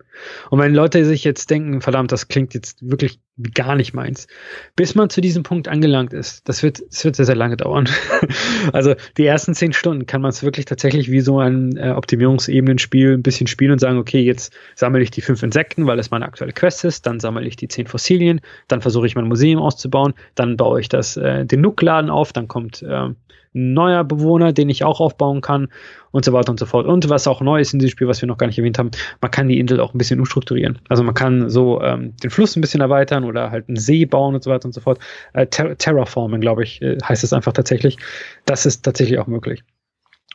Und wenn Leute sich jetzt denken, verdammt, das klingt jetzt wirklich gar nicht meins, bis man zu diesem Punkt angelangt ist, das wird, das wird sehr, sehr lange dauern. <laughs> also die ersten zehn Stunden kann man es wirklich tatsächlich wie so ein äh, Optimierungsebenenspiel ein bisschen spielen und sagen, okay, jetzt sammle ich die fünf Insekten, weil es meine aktuelle Quest ist, dann sammle ich die zehn Fossilien, dann versuche ich mein Museum auszubauen, dann baue ich das, äh, den Nukladen auf, dann kommt äh, neuer Bewohner, den ich auch aufbauen kann und so weiter und so fort. Und was auch neu ist in diesem Spiel, was wir noch gar nicht erwähnt haben, man kann die Insel auch ein bisschen umstrukturieren. Also man kann so ähm, den Fluss ein bisschen erweitern oder halt einen See bauen und so weiter und so fort. Äh, ter Terraformen, glaube ich, äh, heißt es einfach tatsächlich. Das ist tatsächlich auch möglich.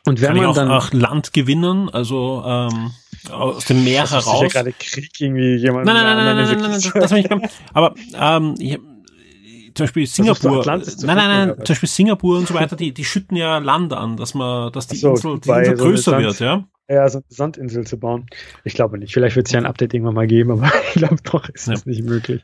Und wenn kann man auch, dann auch Land gewinnen, also ähm, aus dem Meer heraus. Ja gerade Krieg irgendwie jemand. Nein, nein, nein, nein, nein, nein, nein, das, das ich, aber ähm, ich, zum Beispiel Singapur, nein, nein, nein, zum Beispiel Singapur und so weiter, die, die schütten ja Land an, dass man, dass die so, Insel, die Insel größer wird, ja ja, so eine Sandinsel zu bauen. Ich glaube nicht. Vielleicht wird es ja ein Update irgendwann mal geben, <laughs> aber ich glaube doch, ist ja. das nicht möglich.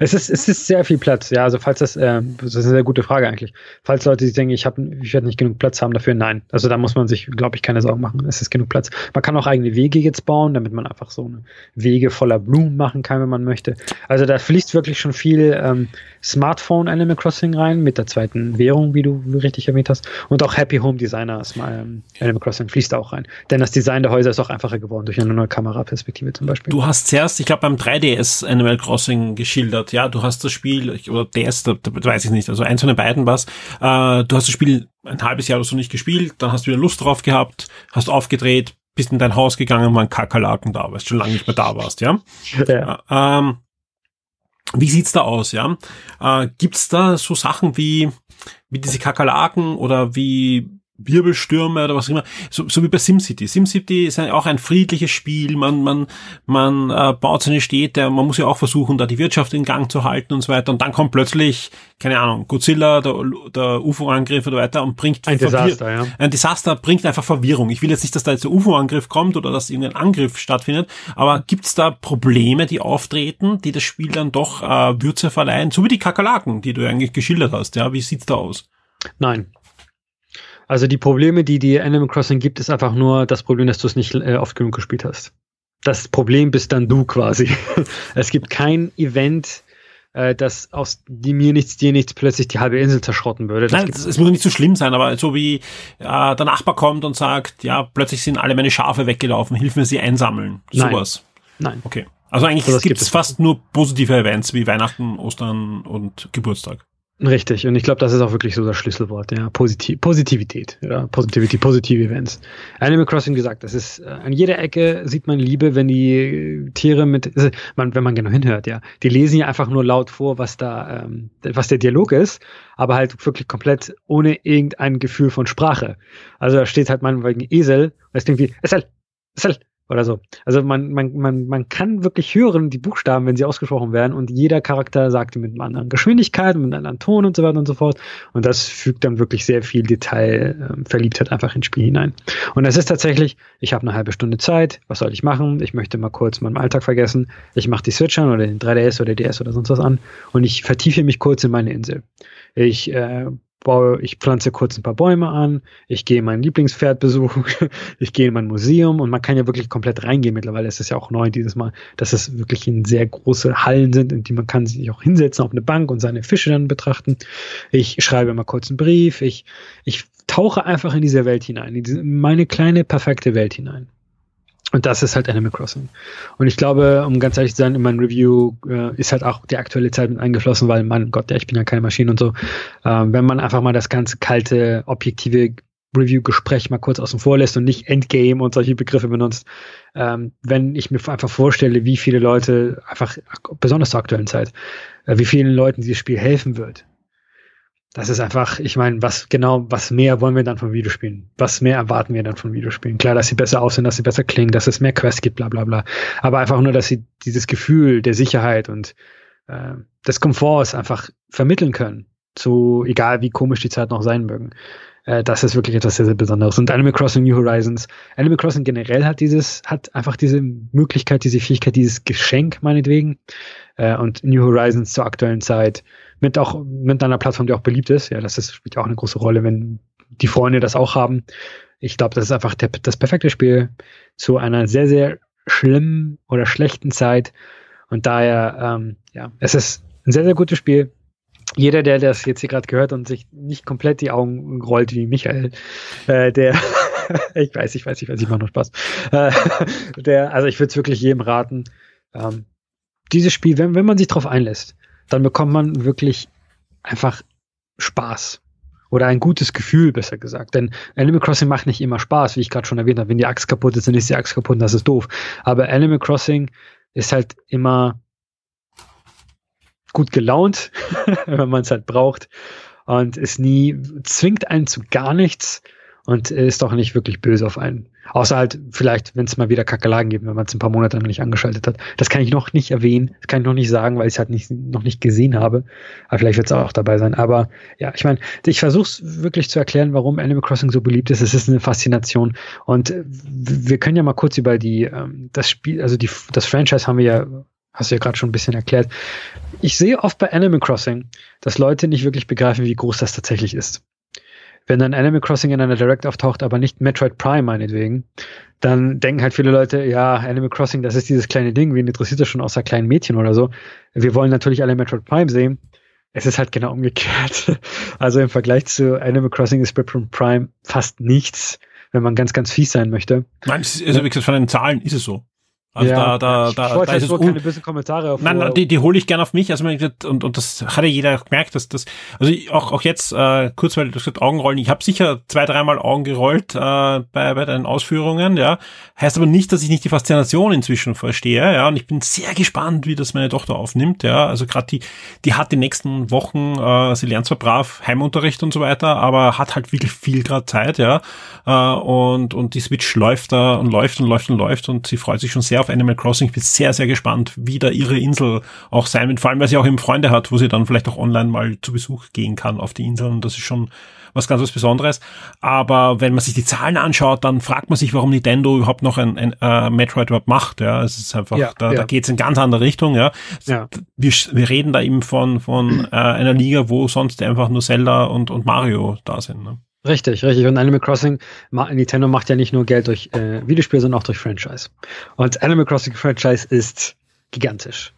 Es ist, es ist sehr viel Platz. Ja, also falls das, äh, das ist eine sehr gute Frage eigentlich. Falls Leute sich denken, ich habe, ich werde nicht genug Platz haben dafür, nein. Also da muss man sich, glaube ich, keine Sorgen machen. Es ist genug Platz. Man kann auch eigene Wege jetzt bauen, damit man einfach so eine Wege voller Blumen machen kann, wenn man möchte. Also da fließt wirklich schon viel ähm, Smartphone Animal Crossing rein mit der zweiten Währung, wie du richtig erwähnt hast. Und auch Happy Home Designer ähm, Animal Crossing fließt da auch rein. Denn das Design der Häuser ist auch einfacher geworden durch eine neue Kameraperspektive zum Beispiel. Du hast zuerst, ich glaube, beim 3DS Animal Crossing geschildert. Ja, du hast das Spiel, oder DS, da, da weiß ich nicht, also eins von den beiden was. Äh, du hast das Spiel ein halbes Jahr oder so nicht gespielt, dann hast du wieder Lust drauf gehabt, hast aufgedreht, bist in dein Haus gegangen, waren Kakerlaken da, weil du schon lange nicht mehr da warst, ja? <laughs> ja. Äh, ähm, wie sieht's da aus, ja? Äh, gibt's da so Sachen wie, wie diese Kakerlaken oder wie Wirbelstürme oder was auch immer, so, so wie bei SimCity. SimCity ist auch ein friedliches Spiel, man, man, man äh, baut seine Städte, man muss ja auch versuchen, da die Wirtschaft in Gang zu halten und so weiter. Und dann kommt plötzlich, keine Ahnung, Godzilla, der, der UFO-Angriff oder weiter und bringt ein Desaster, ja. Ein Desaster bringt einfach Verwirrung. Ich will jetzt nicht, dass da jetzt der UFO-Angriff kommt oder dass irgendein Angriff stattfindet, aber gibt's da Probleme, die auftreten, die das Spiel dann doch äh, Würze verleihen, so wie die Kakerlaken, die du eigentlich geschildert hast, ja? Wie sieht's da aus? Nein, also die Probleme, die die Animal Crossing gibt, ist einfach nur das Problem, dass du es nicht äh, oft genug gespielt hast. Das Problem bist dann du quasi. <laughs> es gibt kein Event, äh, das aus die mir nichts, dir nichts plötzlich die halbe Insel zerschrotten würde. Das Nein, es muss nicht so schlimm sein, aber so wie äh, der Nachbar kommt und sagt, ja, plötzlich sind alle meine Schafe weggelaufen, hilf mir sie einsammeln. Sowas. Nein. Okay. Also eigentlich so, gibt es fast nur positive Events wie Weihnachten, Ostern und Geburtstag. Richtig, und ich glaube, das ist auch wirklich so das Schlüsselwort, ja, Positiv Positivität, ja, Positivity, positive Events. Animal Crossing gesagt, das ist äh, an jeder Ecke sieht man Liebe, wenn die Tiere mit, also, man, wenn man genau hinhört, ja, die lesen ja einfach nur laut vor, was da, ähm, was der Dialog ist, aber halt wirklich komplett ohne irgendein Gefühl von Sprache. Also da steht halt meinetwegen Esel, das klingt wie Esel, Esel, oder so. Also man, man, man, man kann wirklich hören, die Buchstaben, wenn sie ausgesprochen werden, und jeder Charakter sagt mit einer anderen Geschwindigkeit, mit einem anderen Ton und so weiter und so fort. Und das fügt dann wirklich sehr viel Detail, äh, Verliebtheit einfach ins Spiel hinein. Und es ist tatsächlich, ich habe eine halbe Stunde Zeit, was soll ich machen? Ich möchte mal kurz meinen Alltag vergessen. Ich mache die Switch an oder den 3DS oder DS oder sonst was an und ich vertiefe mich kurz in meine Insel. Ich äh, baue, ich pflanze kurz ein paar Bäume an, ich gehe mein Lieblingspferd besuchen, <laughs> ich gehe in mein Museum und man kann ja wirklich komplett reingehen. Mittlerweile ist es ja auch neu dieses Mal, dass es wirklich in sehr große Hallen sind, in die man kann sich auch hinsetzen auf eine Bank und seine Fische dann betrachten. Ich schreibe mal kurz einen Brief, ich, ich tauche einfach in diese Welt hinein, in diese, meine kleine perfekte Welt hinein. Und das ist halt Animal Crossing. Und ich glaube, um ganz ehrlich zu sein, in meinem Review äh, ist halt auch die aktuelle Zeit mit eingeflossen, weil, mein Gott, ja, ich bin ja keine Maschine und so. Ähm, wenn man einfach mal das ganze kalte, objektive Review-Gespräch mal kurz außen vor lässt und nicht Endgame und solche Begriffe benutzt. Ähm, wenn ich mir einfach vorstelle, wie viele Leute, einfach besonders zur aktuellen Zeit, äh, wie vielen Leuten dieses Spiel helfen wird, das ist einfach, ich meine, was genau, was mehr wollen wir dann von Videospielen? Was mehr erwarten wir dann von Videospielen? Klar, dass sie besser aussehen, dass sie besser klingen, dass es mehr Quests gibt, bla bla bla. Aber einfach nur, dass sie dieses Gefühl der Sicherheit und äh, des Komforts einfach vermitteln können. Zu, egal wie komisch die Zeit noch sein mögen. Äh, das ist wirklich etwas sehr, sehr Besonderes. Und Animal Crossing New Horizons, Animal Crossing generell hat dieses, hat einfach diese Möglichkeit, diese Fähigkeit, dieses Geschenk meinetwegen. Äh, und New Horizons zur aktuellen Zeit mit auch mit einer Plattform, die auch beliebt ist. Ja, das ist, spielt auch eine große Rolle, wenn die Freunde das auch haben. Ich glaube, das ist einfach der, das perfekte Spiel zu einer sehr, sehr schlimmen oder schlechten Zeit. Und daher, ähm, ja, es ist ein sehr, sehr gutes Spiel. Jeder, der das jetzt hier gerade gehört und sich nicht komplett die Augen rollt wie Michael, äh, der, <laughs> ich weiß, ich weiß, ich weiß, ich mache nur Spaß. Äh, <laughs> der, also ich würde es wirklich jedem raten. Ähm, dieses Spiel, wenn, wenn man sich darauf einlässt, dann bekommt man wirklich einfach Spaß. Oder ein gutes Gefühl, besser gesagt. Denn Animal Crossing macht nicht immer Spaß, wie ich gerade schon erwähnt habe. Wenn die Axt kaputt ist, dann ist die Axt kaputt und das ist doof. Aber Animal Crossing ist halt immer gut gelaunt, <laughs> wenn man es halt braucht. Und ist nie, zwingt einen zu gar nichts, und ist doch nicht wirklich böse auf einen. Außer halt vielleicht, wenn es mal wieder Kakerlaken gibt, wenn man es ein paar Monate noch nicht angeschaltet hat. Das kann ich noch nicht erwähnen, das kann ich noch nicht sagen, weil ich es halt nicht, noch nicht gesehen habe. Aber vielleicht wird es auch dabei sein. Aber ja, ich meine, ich versuche es wirklich zu erklären, warum Animal Crossing so beliebt ist. Es ist eine Faszination. Und wir können ja mal kurz über die, ähm, das Spiel, also die, das Franchise haben wir ja hast du ja gerade schon ein bisschen erklärt. Ich sehe oft bei Animal Crossing, dass Leute nicht wirklich begreifen, wie groß das tatsächlich ist wenn dann Animal Crossing in einer Direct auftaucht, aber nicht Metroid Prime meinetwegen, dann denken halt viele Leute, ja, Animal Crossing, das ist dieses kleine Ding, wen interessiert das schon außer kleinen Mädchen oder so. Wir wollen natürlich alle Metroid Prime sehen. Es ist halt genau umgekehrt. <laughs> Also im Vergleich zu Animal Crossing ist Metroid Prime fast nichts, wenn man ganz, ganz fies sein möchte. Nein, also wie gesagt, von den Zahlen ist es so. Also ja, da, da, da, ich wollte da ist es keine bösen Kommentare auf. Nein, nein, die, die hole ich gerne auf mich. Also und, und das hat ja jeder gemerkt, dass das, also auch, auch jetzt, äh, kurz weil du gesagt Augenrollen, ich habe sicher zwei, dreimal Augen gerollt äh, bei, bei deinen Ausführungen, ja. Heißt aber nicht, dass ich nicht die Faszination inzwischen verstehe, ja. Und ich bin sehr gespannt, wie das meine Tochter aufnimmt, ja. Also gerade die, die hat die nächsten Wochen, äh, sie lernt zwar brav Heimunterricht und so weiter, aber hat halt wirklich viel gerade Zeit, ja. Äh, und, und die Switch läuft da und läuft und läuft und läuft und sie freut sich schon sehr auf Animal Crossing. Ich bin sehr, sehr gespannt, wie da ihre Insel auch sein wird. Vor allem, weil sie auch eben Freunde hat, wo sie dann vielleicht auch online mal zu Besuch gehen kann auf die Inseln. Das ist schon was ganz was Besonderes. Aber wenn man sich die Zahlen anschaut, dann fragt man sich, warum Nintendo überhaupt noch ein, ein äh, Metroid überhaupt macht. Ja, es ist einfach, ja, da, ja. da geht es in ganz andere Richtung. Ja, ja. Wir, wir reden da eben von von äh, einer Liga, wo sonst einfach nur Zelda und und Mario da sind. Ne? Richtig, richtig. Und Animal Crossing, Nintendo macht ja nicht nur Geld durch äh, Videospiele, sondern auch durch Franchise. Und Animal Crossing Franchise ist gigantisch.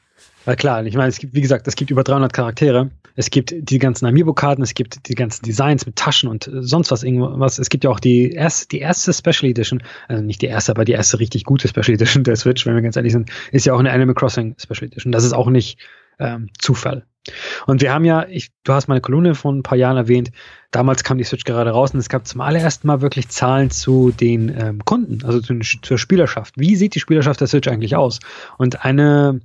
Weil klar, ich meine, es gibt, wie gesagt, es gibt über 300 Charaktere. Es gibt die ganzen Amiibo-Karten, es gibt die ganzen Designs mit Taschen und äh, sonst was irgendwas. Es gibt ja auch die erste, die erste Special Edition, also nicht die erste, aber die erste richtig gute Special Edition der Switch, wenn wir ganz ehrlich sind, ist ja auch eine Animal Crossing Special Edition. Das ist auch nicht ähm, Zufall. Und wir haben ja, ich, du hast meine Kolumne von ein paar Jahren erwähnt, damals kam die Switch gerade raus und es gab zum allerersten Mal wirklich Zahlen zu den ähm, Kunden, also zu, zur Spielerschaft. Wie sieht die Spielerschaft der Switch eigentlich aus? Und eine,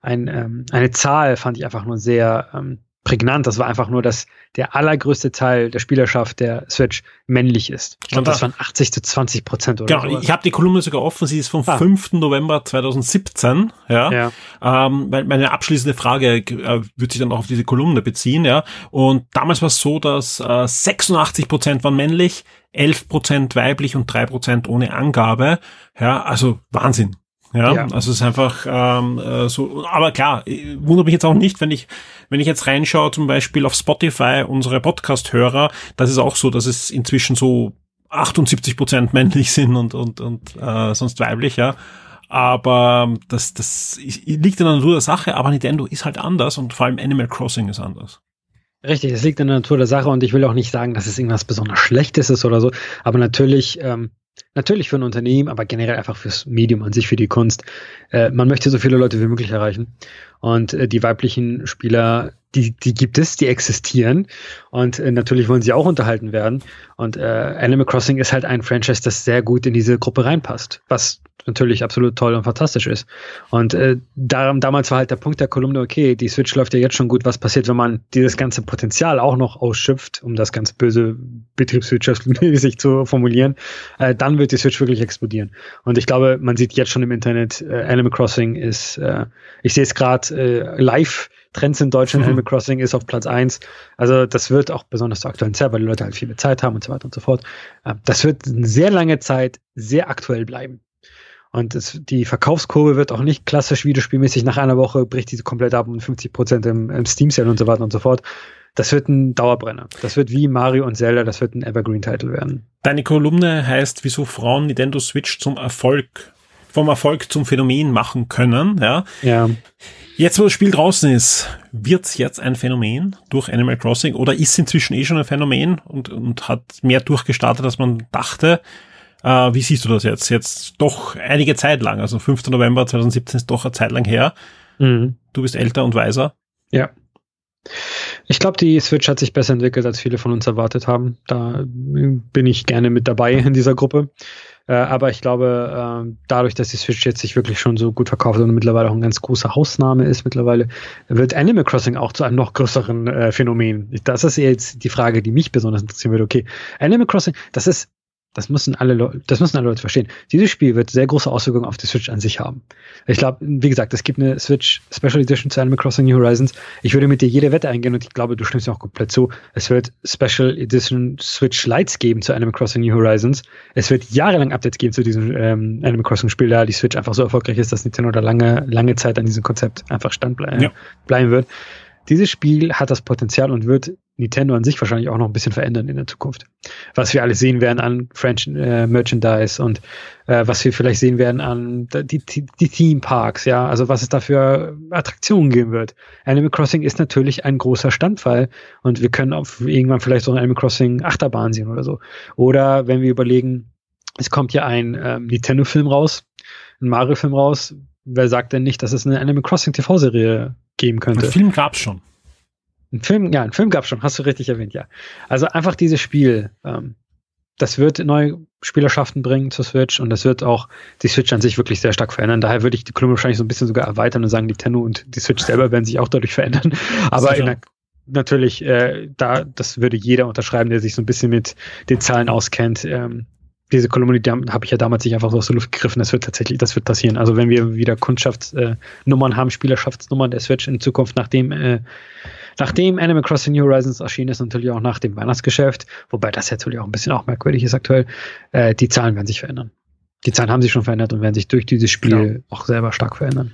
ein, ähm, eine Zahl fand ich einfach nur sehr ähm, prägnant. Das war einfach nur, dass der allergrößte Teil der Spielerschaft der Switch männlich ist. Ich glaube, das waren 80 zu 20 Prozent oder Genau, sowas. ich habe die Kolumne sogar offen. Sie ist vom ah. 5. November 2017. Ja. ja. Ähm, meine abschließende Frage äh, wird sich dann auch auf diese Kolumne beziehen. Ja. Und damals war es so, dass äh, 86 Prozent waren männlich, 11 Prozent weiblich und 3 Prozent ohne Angabe. Ja, also Wahnsinn. Ja, ja, also es ist einfach ähm, äh, so, aber klar, wundert mich jetzt auch nicht, wenn ich, wenn ich jetzt reinschaue, zum Beispiel auf Spotify, unsere Podcast-Hörer, das ist auch so, dass es inzwischen so 78 Prozent männlich <laughs> sind und, und, und äh, sonst weiblich, ja. Aber das, das liegt in der Natur der Sache, aber Nintendo ist halt anders und vor allem Animal Crossing ist anders. Richtig, es liegt in der Natur der Sache und ich will auch nicht sagen, dass es irgendwas besonders Schlechtes ist oder so, aber natürlich ähm, Natürlich für ein Unternehmen, aber generell einfach fürs Medium an sich, für die Kunst. Äh, man möchte so viele Leute wie möglich erreichen. Und äh, die weiblichen Spieler, die, die gibt es, die existieren. Und äh, natürlich wollen sie auch unterhalten werden. Und äh, Animal Crossing ist halt ein Franchise, das sehr gut in diese Gruppe reinpasst. Was natürlich absolut toll und fantastisch ist. Und äh, da, damals war halt der Punkt der Kolumne, okay, die Switch läuft ja jetzt schon gut. Was passiert, wenn man dieses ganze Potenzial auch noch ausschöpft, um das ganz böse betriebswirtschaftlich <laughs> zu formulieren, äh, dann wird die Switch wirklich explodieren. Und ich glaube, man sieht jetzt schon im Internet, äh, Animal Crossing ist, äh, ich sehe es gerade äh, live, Trends in Deutschland, mhm. Animal Crossing ist auf Platz eins. Also das wird auch besonders zur aktuellen Zeit, weil die Leute halt viel mehr Zeit haben und so weiter und so fort. Äh, das wird eine sehr lange Zeit sehr aktuell bleiben. Und es, die Verkaufskurve wird auch nicht klassisch videospielmäßig nach einer Woche bricht diese komplett ab um 50 Prozent im, im Steam-Sale und so weiter und so fort. Das wird ein Dauerbrenner. Das wird wie Mario und Zelda, das wird ein Evergreen-Title werden. Deine Kolumne heißt, wieso Frauen Nintendo Switch zum Erfolg, vom Erfolg zum Phänomen machen können, ja. Ja. Jetzt, wo das Spiel draußen ist, wird's jetzt ein Phänomen durch Animal Crossing oder ist inzwischen eh schon ein Phänomen und, und hat mehr durchgestartet, als man dachte? Äh, wie siehst du das jetzt? Jetzt doch einige Zeit lang, also 5. November 2017 ist doch eine Zeit lang her. Mhm. Du bist älter und weiser. Ja. Ich glaube, die Switch hat sich besser entwickelt, als viele von uns erwartet haben. Da bin ich gerne mit dabei in dieser Gruppe. Äh, aber ich glaube, äh, dadurch, dass die Switch jetzt sich wirklich schon so gut verkauft und mittlerweile auch ein ganz großer Hausname ist, mittlerweile wird Animal Crossing auch zu einem noch größeren äh, Phänomen. Das ist jetzt die Frage, die mich besonders interessieren würde. Okay, Animal Crossing, das ist das müssen alle Leute, das müssen alle Leute verstehen. Dieses Spiel wird sehr große Auswirkungen auf die Switch an sich haben. Ich glaube, wie gesagt, es gibt eine Switch Special Edition zu Animal Crossing New Horizons. Ich würde mit dir jede Wette eingehen und ich glaube, du stimmst mir auch komplett zu. Es wird Special Edition Switch Lights geben zu Animal Crossing New Horizons. Es wird jahrelang Updates geben zu diesem ähm, Animal Crossing Spiel, da die Switch einfach so erfolgreich ist, dass Nintendo da lange, lange Zeit an diesem Konzept einfach standbleiben ja. bleiben wird. Dieses Spiel hat das Potenzial und wird Nintendo an sich wahrscheinlich auch noch ein bisschen verändern in der Zukunft. Was wir alles sehen werden an French äh, Merchandise und äh, was wir vielleicht sehen werden an die, die, die Theme Parks, ja, also was es da für Attraktionen geben wird. Animal Crossing ist natürlich ein großer Standfall und wir können auf irgendwann vielleicht so ein Animal Crossing Achterbahn sehen oder so. Oder wenn wir überlegen, es kommt ja ein ähm, Nintendo-Film raus, ein Mario-Film raus, wer sagt denn nicht, dass es eine Animal Crossing TV-Serie geben könnte? Ein Film gab's schon. Ein Film, ja, ein Film gab schon, hast du richtig erwähnt, ja. Also einfach dieses Spiel, ähm, das wird neue Spielerschaften bringen zur Switch und das wird auch die Switch an sich wirklich sehr stark verändern. Daher würde ich die Kolumne wahrscheinlich so ein bisschen sogar erweitern und sagen, die Tenno und die Switch selber werden sich auch dadurch verändern. <laughs> Aber der, natürlich, äh, da, das würde jeder unterschreiben, der sich so ein bisschen mit den Zahlen auskennt. Ähm, diese Kolumne, die habe ich ja damals nicht einfach so aus der Luft gegriffen. Das wird tatsächlich, das wird passieren. Also wenn wir wieder Kundschaftsnummern äh, haben, Spielerschaftsnummern der Switch in Zukunft, nachdem äh, Nachdem Animal Crossing New Horizons erschienen ist, natürlich auch nach dem Weihnachtsgeschäft, wobei das natürlich auch ein bisschen auch merkwürdig ist aktuell, äh, die Zahlen werden sich verändern. Die Zahlen haben sich schon verändert und werden sich durch dieses Spiel genau. auch selber stark verändern.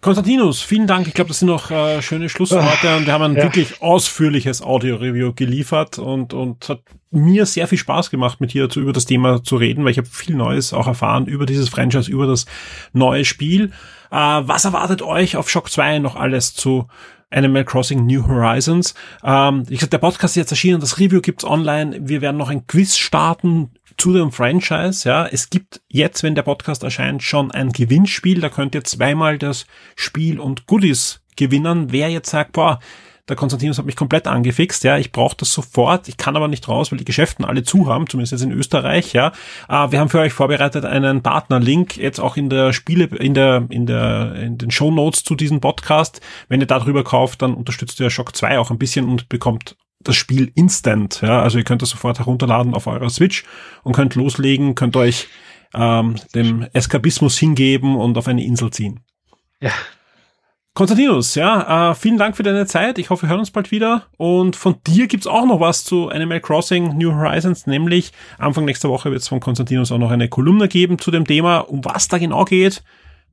Konstantinus, vielen Dank. Ich glaube, das sind noch äh, schöne Schlussworte und wir haben ein ja. wirklich ausführliches Audio-Review geliefert und, und hat mir sehr viel Spaß gemacht, mit dir zu, über das Thema zu reden, weil ich habe viel Neues auch erfahren über dieses Franchise, über das neue Spiel. Äh, was erwartet euch auf Shock 2 noch alles zu Animal Crossing New Horizons? Ähm, ich gesagt, der Podcast ist jetzt erschienen, das Review gibt's online. Wir werden noch ein Quiz starten zu dem Franchise, ja, es gibt jetzt, wenn der Podcast erscheint, schon ein Gewinnspiel. Da könnt ihr zweimal das Spiel und Goodies gewinnen. Wer jetzt sagt, boah, der Konstantinus hat mich komplett angefixt, ja, ich brauche das sofort, ich kann aber nicht raus, weil die Geschäften alle zu haben, zumindest jetzt in Österreich, ja. Äh, wir haben für euch vorbereitet einen Partnerlink, jetzt auch in der Spiele, in der, in der, in den Show Notes zu diesem Podcast. Wenn ihr darüber kauft, dann unterstützt ihr Shock 2 auch ein bisschen und bekommt das Spiel instant, ja. Also ihr könnt das sofort herunterladen auf eurer Switch und könnt loslegen, könnt euch ähm, dem Eskapismus hingeben und auf eine Insel ziehen. Ja, Konstantinus, ja, äh, vielen Dank für deine Zeit. Ich hoffe, wir hören uns bald wieder. Und von dir gibt's auch noch was zu Animal Crossing New Horizons, nämlich Anfang nächster Woche wird es von Konstantinus auch noch eine Kolumne geben zu dem Thema, um was da genau geht.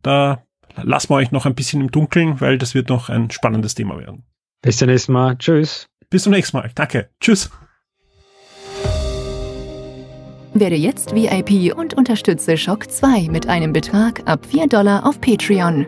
Da lassen wir euch noch ein bisschen im Dunkeln, weil das wird noch ein spannendes Thema werden. Bis zum nächsten Mal. Tschüss. Bis zum nächsten Mal. Danke. Tschüss. Werde jetzt VIP und unterstütze Shock 2 mit einem Betrag ab 4 Dollar auf Patreon.